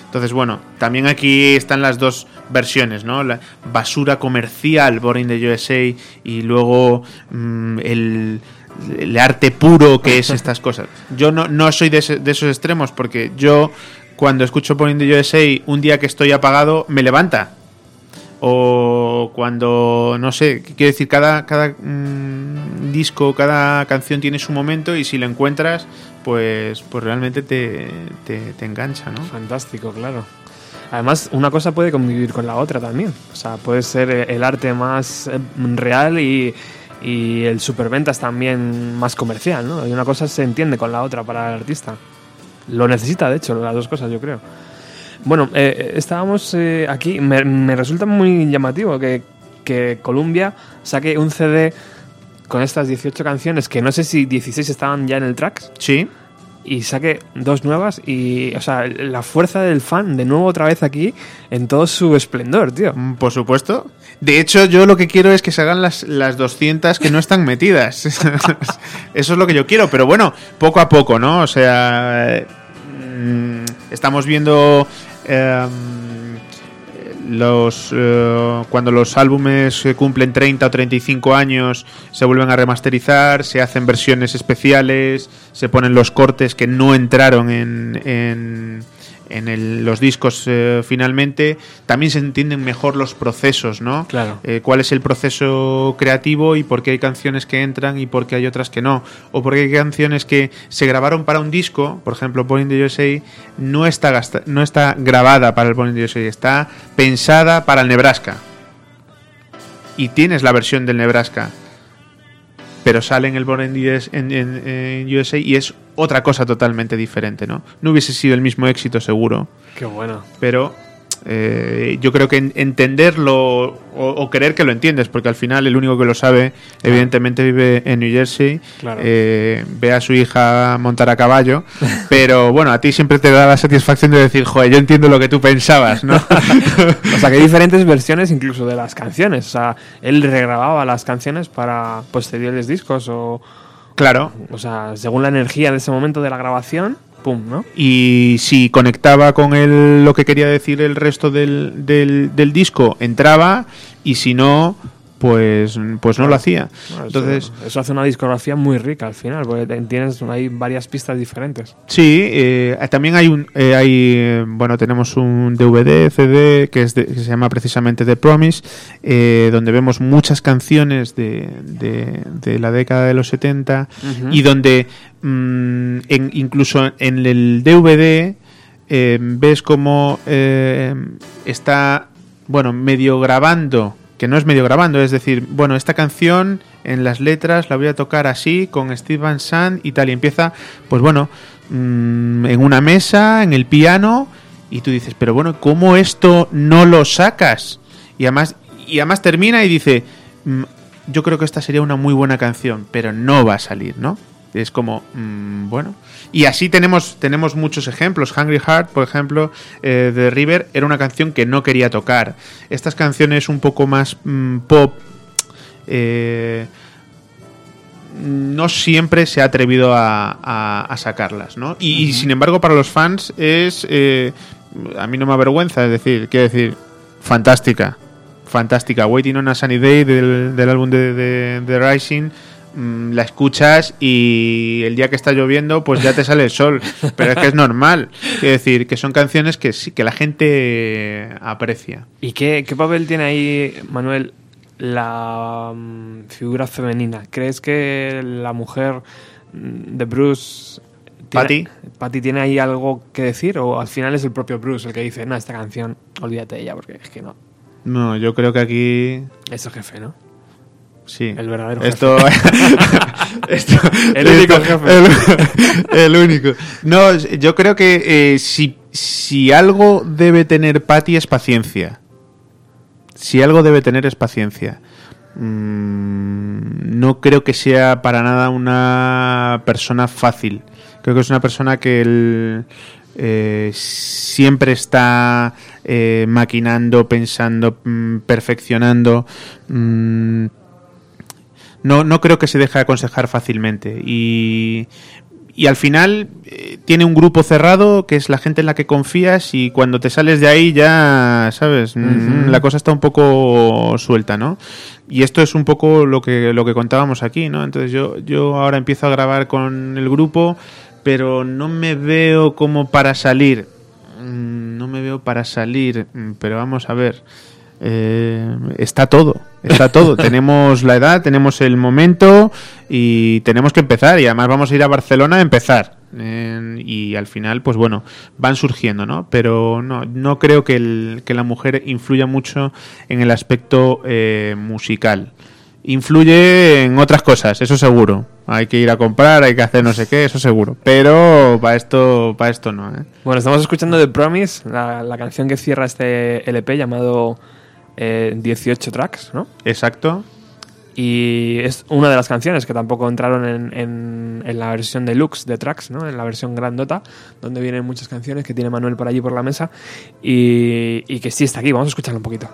Entonces, bueno, también aquí están las dos versiones, ¿no? La basura comercial, Born in the USA, y luego mm, el, el arte puro que es estas cosas. Yo no, no soy de, ese- de esos extremos porque yo, cuando escucho Born in the USA, un día que estoy apagado, me levanta. O cuando, no sé, quiero decir, cada, cada mm, disco, cada canción tiene su momento y si lo encuentras, pues, pues realmente te, te, te engancha, ¿no? Fantástico, claro. Además, una cosa puede convivir con la otra también. O sea, puede ser eh, el arte más eh, real y, y el superventas también más comercial, ¿no? Y una cosa se entiende con la otra para el artista. Lo necesita, de hecho, las dos cosas, yo creo. Bueno, eh, estábamos eh, aquí. Me, me resulta muy llamativo que, que Columbia saque un CD con estas 18 canciones, que no sé si 16 estaban ya en el tracks Sí, y saque dos nuevas y, o sea, la fuerza del fan de nuevo otra vez aquí en todo su esplendor, tío. mm, por supuesto. De hecho, yo lo que quiero es que se hagan las, las 200 que no están metidas. Eso es lo que yo quiero, pero bueno, poco a poco, ¿no? O sea, mm, estamos viendo... em, los eh, cuando los álbumes cumplen 30 o 35 años se vuelven a remasterizar, se hacen versiones especiales, se ponen los cortes que no entraron en, en, en el- los discos eh, finalmente, también se entienden mejor los procesos, ¿no? Claro. Eh, cuál es el proceso creativo y por qué hay canciones que entran y por qué hay otras que no. O por qué hay canciones que se grabaron para un disco, por ejemplo, Born in the USA, no está, gasta- no está grabada para el Born in the USA, está pensada para el Nebraska. Y tienes la versión del Nebraska. Pero sale en el Born in, en USA y es otra cosa totalmente diferente, ¿no? No hubiese sido el mismo éxito seguro Qué bueno. pero eh, yo creo que en- entenderlo o, o creer que lo entiendes, porque al final el único que lo sabe, evidentemente vive en New Jersey, Claro. eh, ve a su hija montar a caballo, pero bueno, a ti siempre te da la satisfacción de decir, joder, yo entiendo lo que tú pensabas, ¿no? O sea, que hay diferentes versiones incluso de las canciones. O sea, él regrababa las canciones para posteriores discos o, claro. o sea, según la energía de ese momento de la grabación, pum, ¿no? Y si conectaba con el, lo que quería decir el resto del, del, del disco, entraba, y si no, pues, pues no lo hacía. Bueno, Entonces, eso, eso hace una discografía muy rica al final, porque tienes hay varias pistas diferentes. Sí, eh, también hay un, eh, hay, bueno, tenemos un DVD, CD que, es de- que se llama precisamente The Promise, eh, donde vemos muchas canciones de, de, de la década de los 70 y donde mm, en- incluso en el DVD eh, ves como eh, está, bueno, medio grabando que no es medio grabando, es decir, bueno, esta canción en las letras la voy a tocar así con Steve Van y tal, y empieza, pues bueno, mm, en una mesa, en el piano, y tú dices, pero bueno, ¿cómo esto no lo sacas? Y además, y además termina y dice, mm, yo creo que esta sería una muy buena canción, pero no va a salir, ¿no? Es como, mm, bueno. Y así tenemos, tenemos muchos ejemplos. Hungry Heart, por ejemplo, eh, de River, era una canción que no quería tocar. Estas canciones un poco más mm, pop, eh, no siempre se ha atrevido a, a- a sacarlas, ¿no? Y, sin embargo, para los fans es. eh, a mí no me avergüenza, es decir, quiero decir, fantástica. Fantástica. Waiting on a Sunny Day del, del álbum de, de- de Rising. Mm, La escuchas y el día que está lloviendo, pues ya te sale el sol. Pero es que es normal. Quiero decir, que son canciones que sí, que la gente aprecia. ¿Y qué, qué papel tiene ahí, Manuel, la mm, figura femenina? ¿Crees que la mujer mm, de Bruce... Patty tiene ahí algo que decir o al final es el propio Bruce el que dice, no, esta canción, olvídate de ella porque es que no, No, yo creo que aquí es el jefe, ¿no? Sí. El verdadero esto, esto- El único jefe. El, el único. No, yo creo que eh, si, si algo debe tener Patty es paciencia. Si algo debe tener es paciencia. Mm, no creo que sea para nada una persona fácil. Creo que es una persona que el- eh, siempre está eh, maquinando, pensando, mm, perfeccionando. mm, no, no creo que se deje aconsejar fácilmente. Y, y al final eh, tiene un grupo cerrado que es la gente en la que confías y cuando te sales de ahí ya, ¿sabes? Mm. La cosa está un poco suelta, ¿no? Y esto es un poco lo que, lo que contábamos aquí, ¿no? Entonces yo, yo ahora empiezo a grabar con el grupo, pero no me veo como para salir. Mm, No me veo para salir, mm, pero vamos a ver. Eh, está todo, está todo. tenemos la edad, tenemos el momento y tenemos que empezar. Y además vamos a ir a Barcelona a empezar. Eh, y al final, pues bueno, van surgiendo, ¿no? Pero no, no creo que, el- que la mujer influya mucho en el aspecto eh, musical. Influye en otras cosas, eso seguro. Hay que ir a comprar, hay que hacer no sé qué, eso seguro. Pero para esto, para esto no, ¿eh? Bueno, estamos escuchando The Promise, la, la canción que cierra este LP llamado eh, 18 tracks, ¿no? Exacto. Y es una de las canciones que tampoco entraron en, en- en la versión deluxe de tracks, ¿no? En la versión grandota, donde vienen muchas canciones que tiene Manuel por allí por la mesa y, y que sí está aquí. Vamos a escucharla un poquito.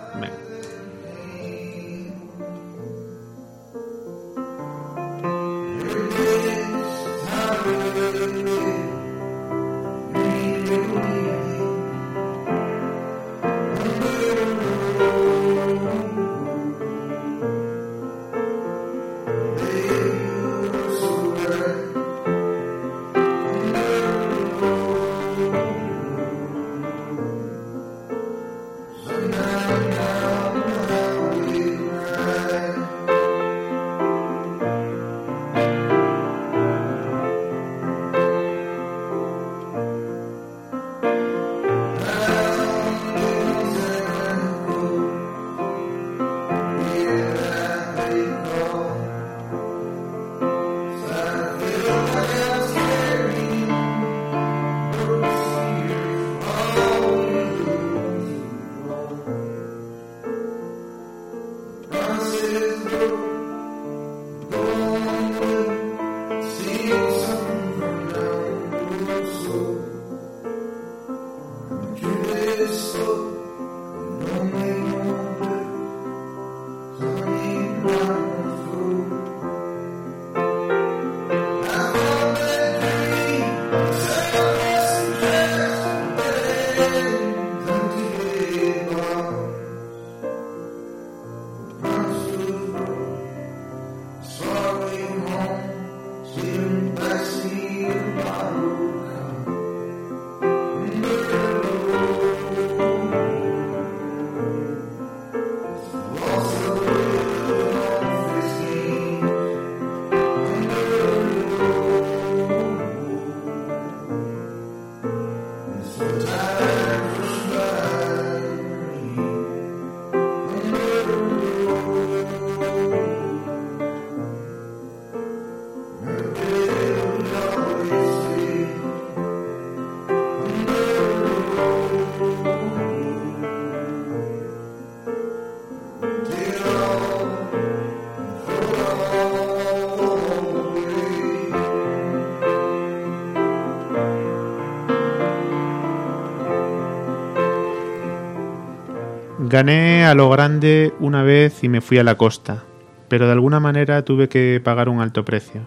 Gané a lo grande una vez y me fui a la costa, pero de alguna manera tuve que pagar un alto precio.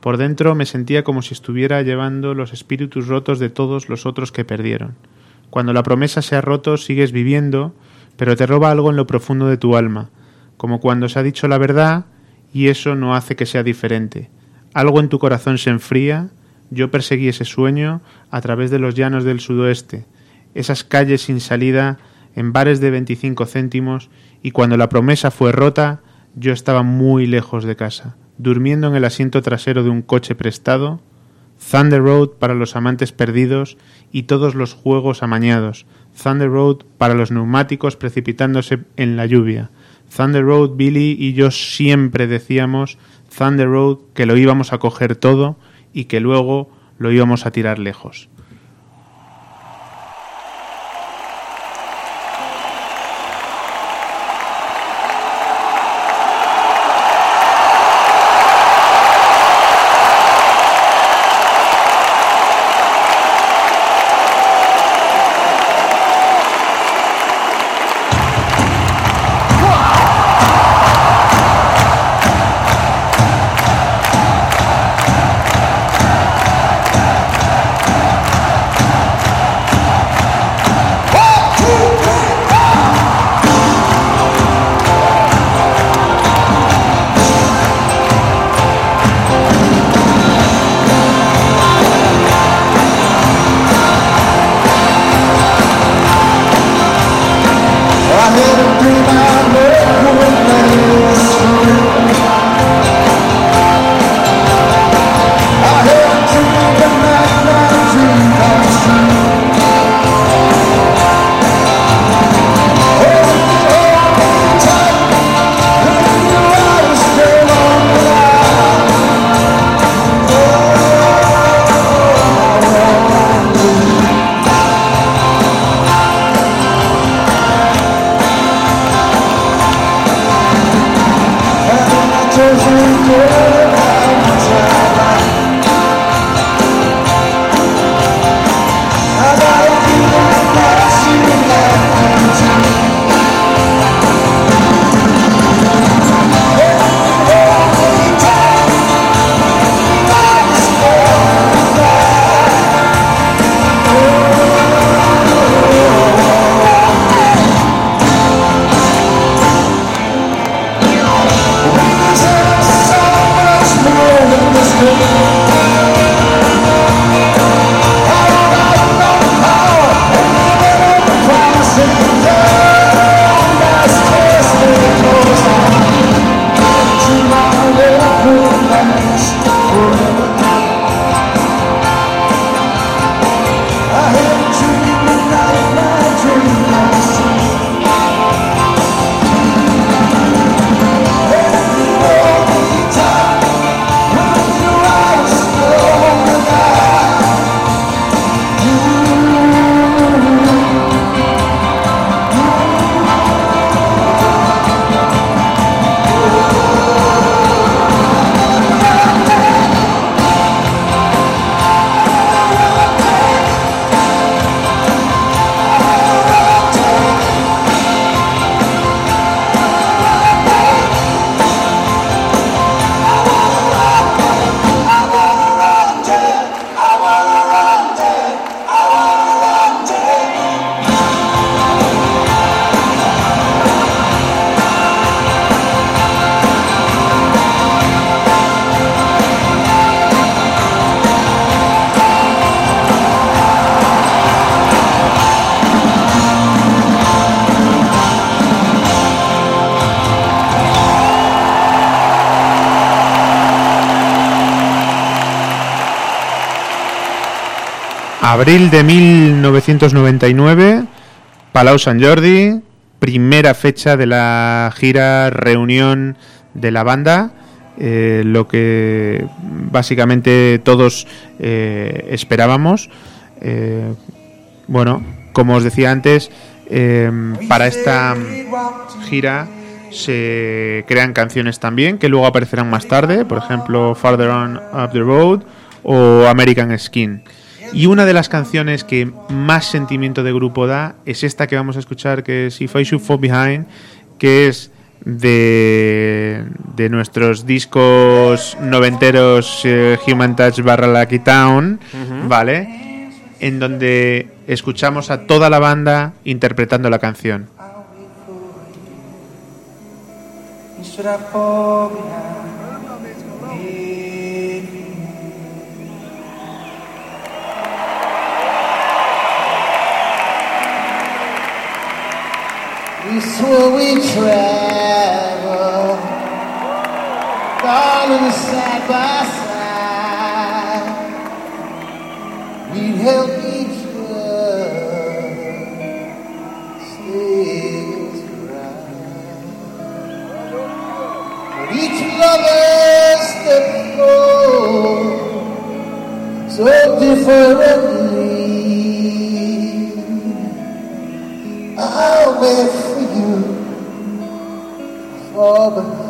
Por dentro me sentía como si estuviera llevando los espíritus rotos de todos los otros que perdieron. Cuando la promesa se ha roto, sigues viviendo, pero te roba algo en lo profundo de tu alma, como cuando se ha dicho la verdad y eso no hace que sea diferente. Algo en tu corazón se enfría, yo perseguí ese sueño a través de los llanos del sudoeste, esas calles sin salida, en bares de 25 céntimos, y cuando la promesa fue rota, yo estaba muy lejos de casa, durmiendo en el asiento trasero de un coche prestado, Thunder Road para los amantes perdidos y todos los juegos amañados, Thunder Road para los neumáticos precipitándose en la lluvia, Thunder Road Billy y yo siempre decíamos Thunder Road que lo íbamos a coger todo y que luego lo íbamos a tirar lejos. Abril de 1999, Palau Sant Jordi, primera fecha de la gira reunión de la banda, eh, lo que básicamente todos eh, esperábamos. Eh, bueno, como os decía antes, para esta gira se crean canciones también que luego aparecerán más tarde, por ejemplo, Farther On Up the Road o American Skin. Y una de las canciones que más sentimiento de grupo da es esta que vamos a escuchar, que es If I Should Fall Behind, que es de, de nuestros discos noventeros eh, Human Touch barra Lucky Town, ¿vale? En donde escuchamos a toda la banda interpretando la canción. Fall behind? We travel, darling, side by side. We'd help each other stay right. But each lover stepped forward so differently of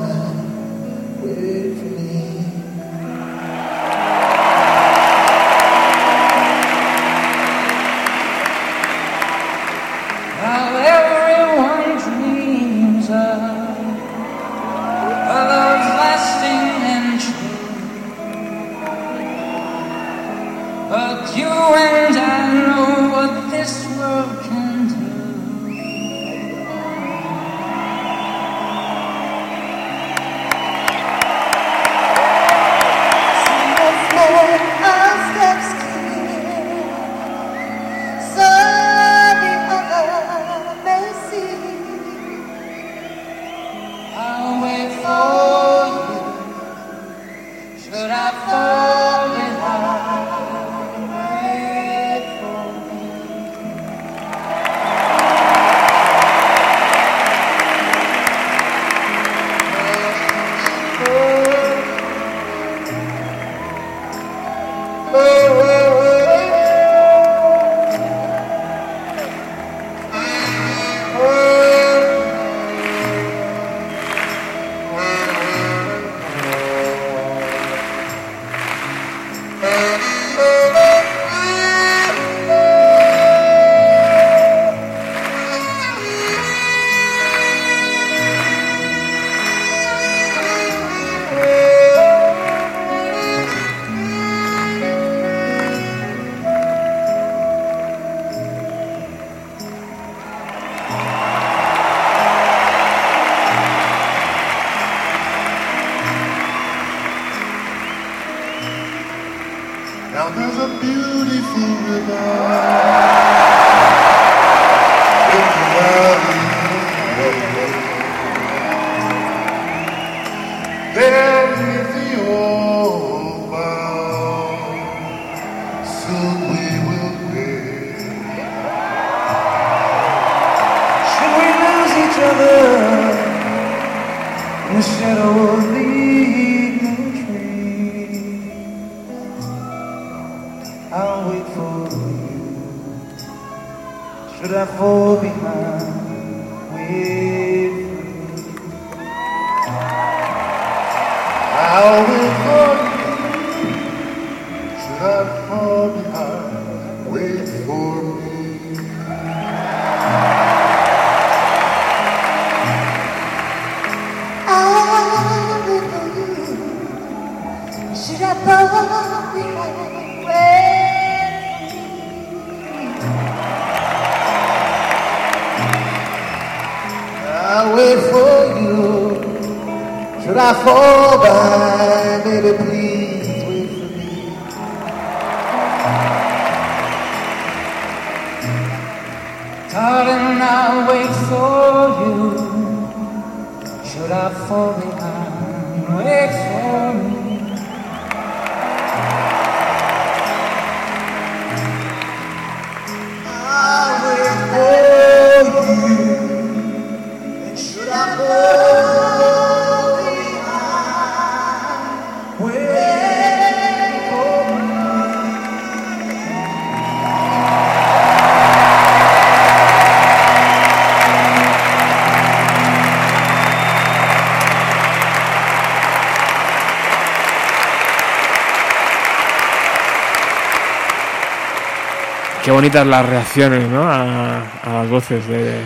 las reacciones, ¿no? A, las voces de,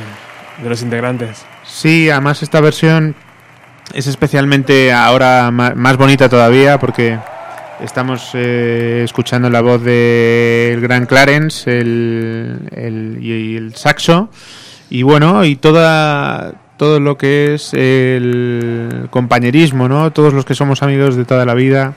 de los integrantes. Sí, además esta versión es especialmente ahora más bonita todavía porque estamos eh, escuchando la voz del gran Clarence el, el- y el saxo y bueno, y toda todo lo que es el compañerismo, ¿no? Todos los que somos amigos de toda la vida,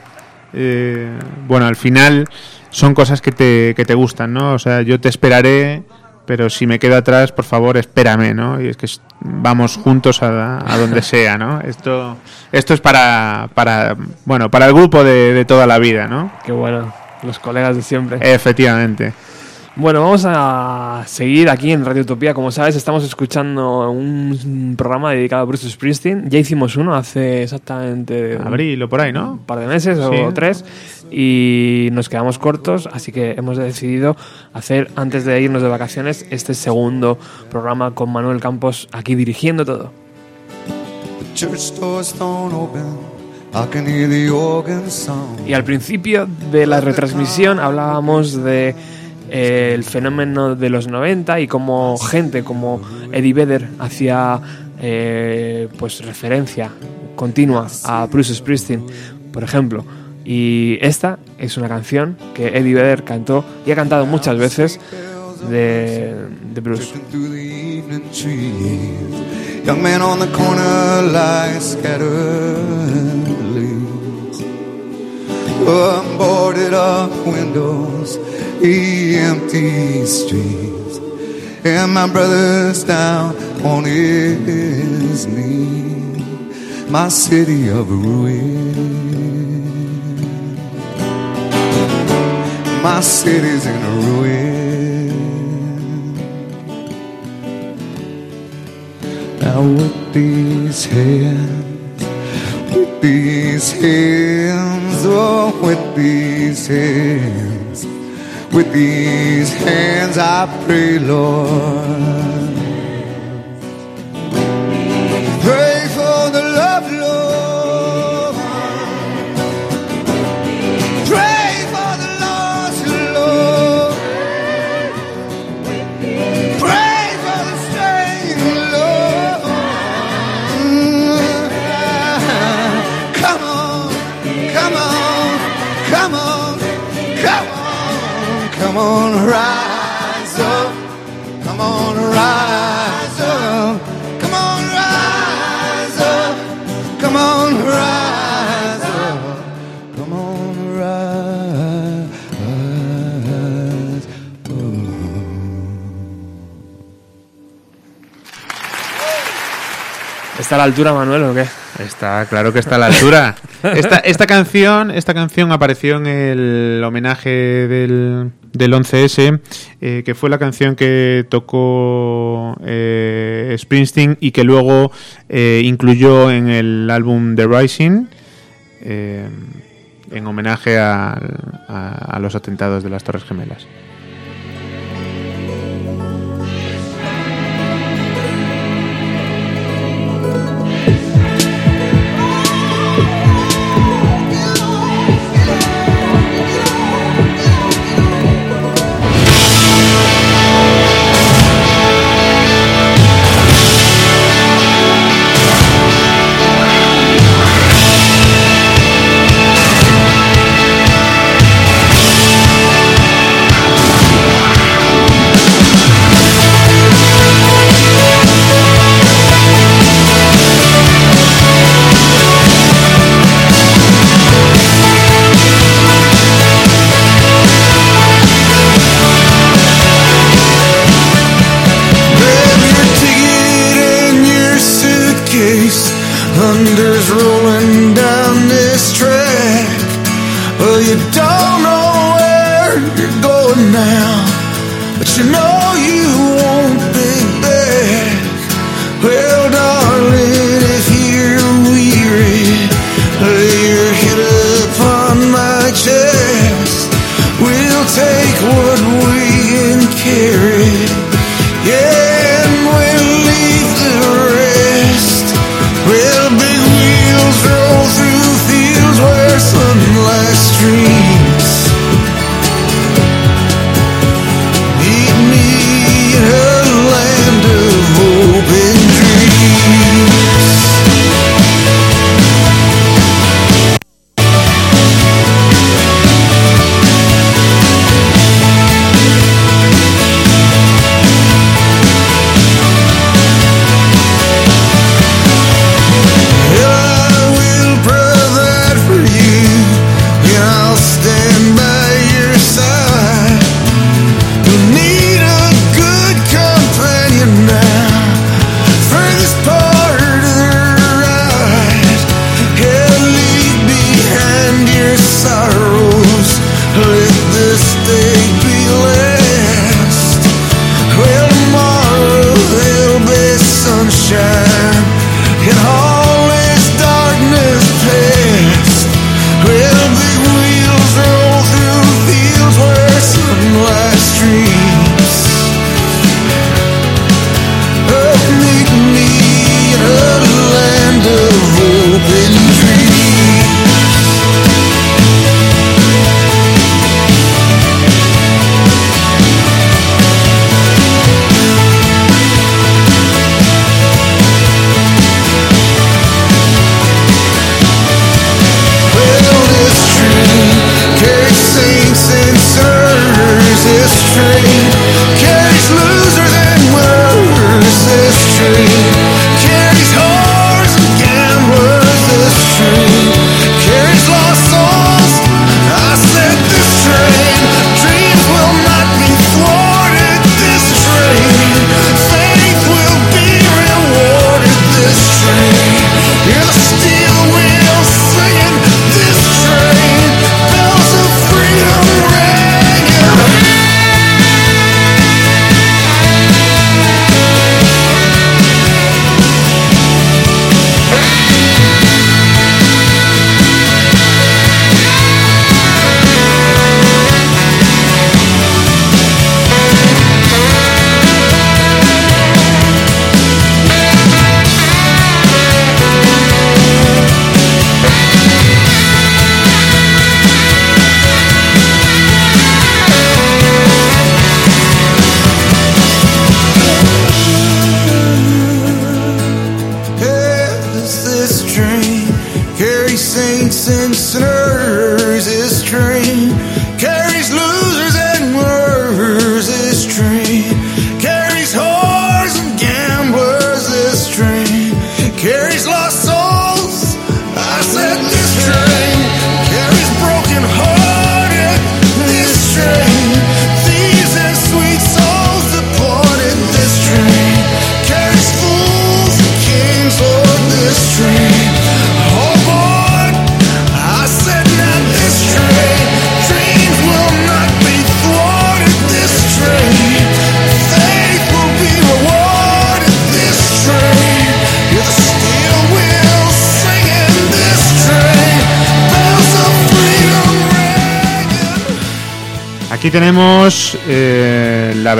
eh, bueno, al final son cosas que te, que te gustan, ¿no? O sea, yo te esperaré, pero si me quedo atrás, por favor, espérame, ¿no? Y es que vamos juntos a, a donde sea, ¿no? Esto, esto es para, para, bueno, para el grupo de, de toda la vida, ¿no? Qué bueno, los colegas de siempre. Efectivamente. Bueno, vamos a seguir aquí en Radio Utopía. Como sabes, estamos escuchando un programa dedicado a Bruce Springsteen. Ya hicimos uno hace exactamente un Abril o por ahí, ¿no? par de meses Sí. o tres y nos quedamos cortos, así que hemos decidido hacer, antes de irnos de vacaciones, este segundo programa con Manuel Campos aquí dirigiendo todo. Y al principio de la retransmisión hablábamos de eh, el fenómeno de los 90 y cómo gente como Eddie Vedder hacía eh, pues referencia continua a Bruce Springsteen, por ejemplo. Y esta es una canción que Eddie Vedder cantó y ha cantado muchas veces de, de Bruce. Young man on the corner scattered. Unboarded up windows, empty streets. And my brother's down on his knee. My city of ruin. My city's in a ruin. Now with these hands, with these hands, oh, with these hands, with these hands, I pray, Lord. ¿Está a la altura, Manuel, o qué? Está, claro que está a la altura. Esta, esta canción, esta canción apareció en el homenaje del, del 11S, eh, que fue la canción que tocó eh, Springsteen y que luego eh, incluyó en el álbum The Rising, en homenaje a, a los atentados de las Torres Gemelas.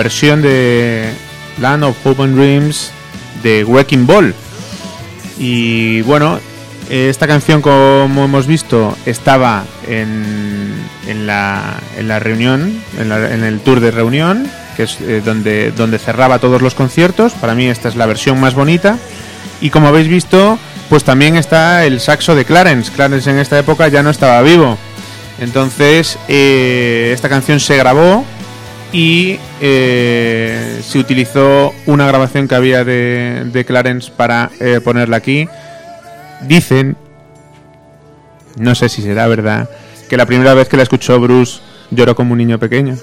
Versión de Land of Hope and Dreams de Wrecking Ball. Y bueno, esta canción, como hemos visto, estaba en, en, la, en la reunión, en, la- en el tour de reunión, que es eh, donde, donde cerraba todos los conciertos. Para mí esta es la versión más bonita. Y como habéis visto, pues también está el saxo de Clarence. Clarence en esta época ya no estaba vivo. Entonces, eh, esta canción se grabó y eh, se utilizó una grabación que había de, de Clarence para eh, ponerla aquí. Dicen, no sé si será verdad, que la primera vez que la escuchó Bruce lloró como un niño pequeño.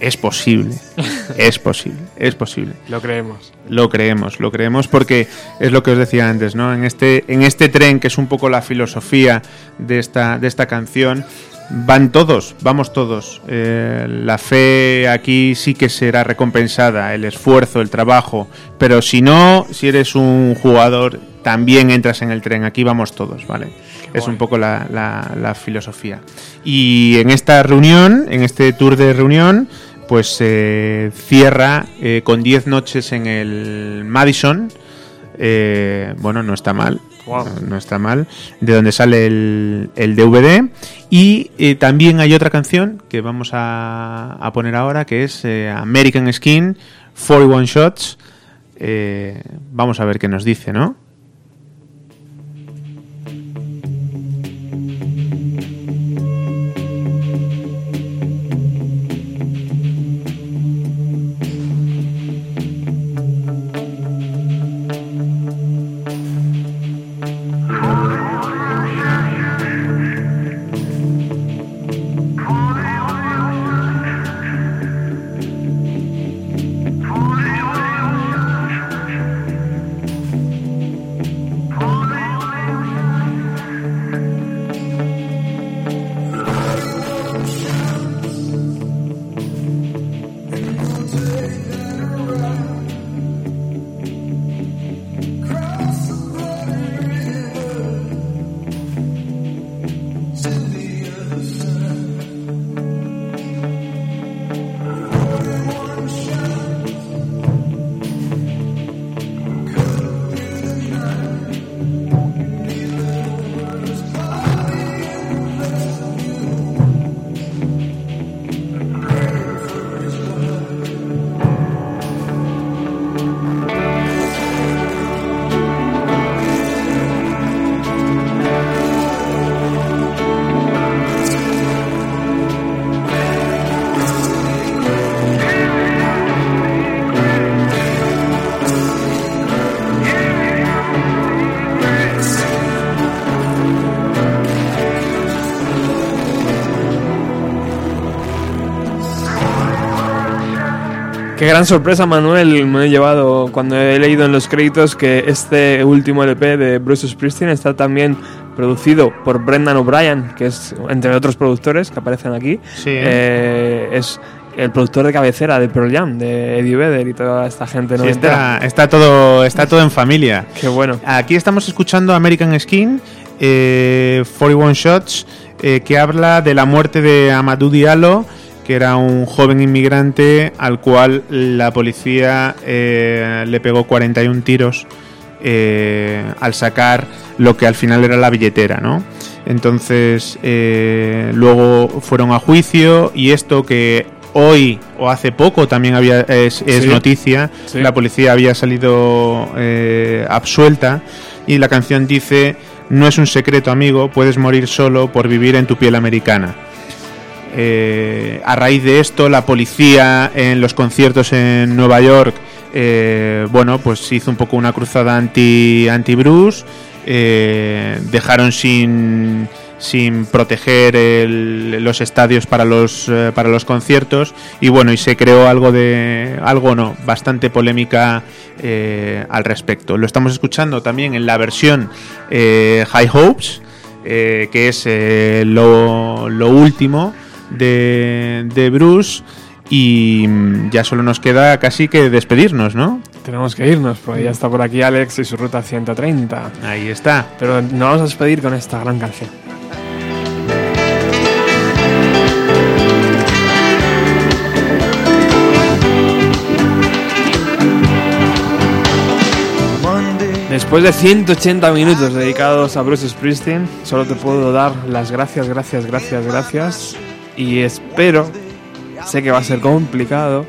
Es posible, es posible, es posible. Lo creemos. Lo creemos, lo creemos porque es lo que os decía antes, ¿no? En este, en este tren, que es un poco la filosofía de esta, de esta canción, van todos, vamos todos. Eh, la fe aquí sí que será recompensada, el esfuerzo, el trabajo, pero si no, si eres un jugador, también entras en el tren, aquí vamos todos, ¿vale? Es un poco la, la- la filosofía. Y en esta reunión, en este tour de reunión, pues se cierra eh, con 10 noches en el Madison. Eh, bueno, no está mal. No está mal. De donde sale el, el DVD. Y eh, también hay otra canción que vamos a, a poner ahora, que es eh, American Skin, 41 Shots. Eh, vamos a ver qué nos dice, ¿no? Qué gran sorpresa, Manuel, me he llevado cuando he leído en los créditos que este último LP de Bruce Springsteen está también producido por Brendan O'Brien, que es, entre otros productores que aparecen aquí, Sí. eh, es el productor de cabecera de Pearl Jam, de Eddie Vedder y toda esta gente Sí, está, está todo, está todo en familia. Qué bueno. Aquí estamos escuchando American Skin, eh, 41 Shots, eh, que habla de la muerte de Amadou Diallo, que era un joven inmigrante al cual la policía eh, le pegó 41 tiros eh, al sacar lo que al final era la billetera, ¿no? Entonces, eh, luego fueron a juicio y esto que hoy o hace poco también había es, es Sí. noticia, Sí. la policía había salido eh, absuelta, y la canción dice, no es un secreto amigo, puedes morir solo por vivir en tu piel americana. Eh, a raíz de esto, la policía en los conciertos en Nueva York, eh, bueno, pues hizo un poco una cruzada anti, anti Bruce, eh, dejaron sin, sin proteger los estadios para los, para los conciertos y bueno, y se creó algo de, algo no, bastante polémica al respecto. Lo estamos escuchando también en la versión High Hopes, que es lo, lo último de, de Bruce. Y mm, ya solo nos queda casi que despedirnos, ¿no? Tenemos que irnos, porque ya está por aquí Alex y su ruta 130. Ahí está. Pero nos vamos a despedir con esta gran canción. Después de 180 minutos dedicados a Bruce Springsteen, solo te puedo dar las gracias, gracias, gracias, gracias. Y espero, sé que va a ser complicado,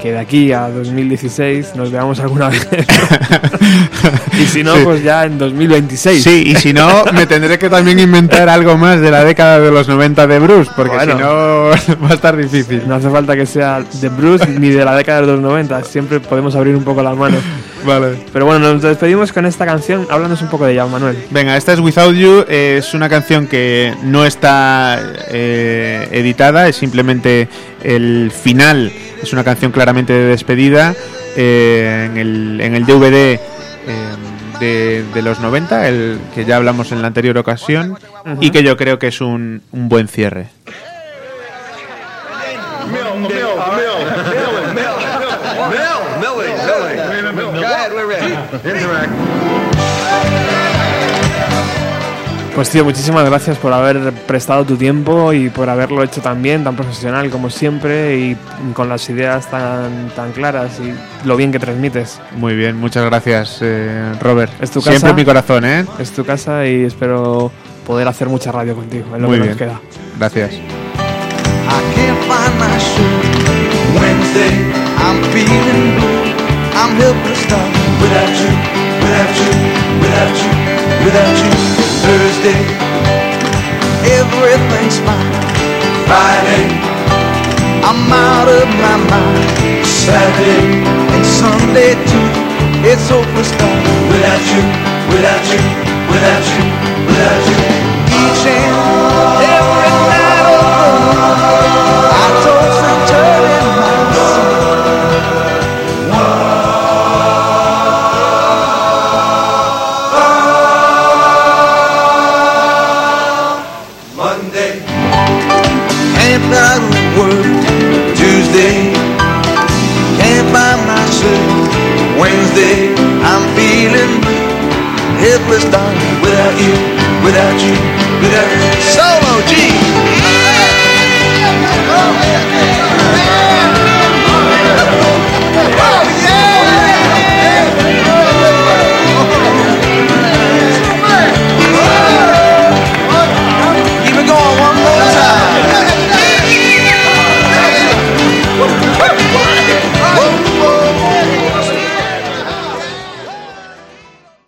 que de aquí a 2016 nos veamos alguna vez. y si no, Sí. pues ya en 2026. Sí, y si no, me tendré que también inventar algo más de la década de los 90 de Bruce, porque Bueno. si no va a estar difícil. No hace falta que sea de Bruce ni de la década de los 90, siempre podemos abrir un poco las manos. Vale. Pero bueno, nos despedimos con esta canción. Háblanos un poco de ella, Manuel. Venga, esta es Without You, es una canción que no está eh, editada, es simplemente el final, es una canción claramente de despedida eh, en, el, en el DVD eh, de, de los 90, el que ya hablamos en la anterior ocasión, y que yo creo que es un, un buen cierre. Pues tío, muchísimas gracias por haber prestado tu tiempo y por haberlo hecho tan bien, tan profesional como siempre y con las ideas tan, tan claras y lo bien que transmites. Muy bien, muchas gracias, eh, Robert. Es tu Siempre casa. en mi corazón, ¿eh? Es tu casa y espero poder hacer mucha radio contigo. Es lo Muy que bien. nos queda. Gracias. I'm helpless now you, without you, without you. Thursday, everything's fine. Friday, I'm out of my mind. Saturday and Sunday too. It's hopeless without you, without you, without you, without you. Helpless, darling, without you, without you, without you. Solo G.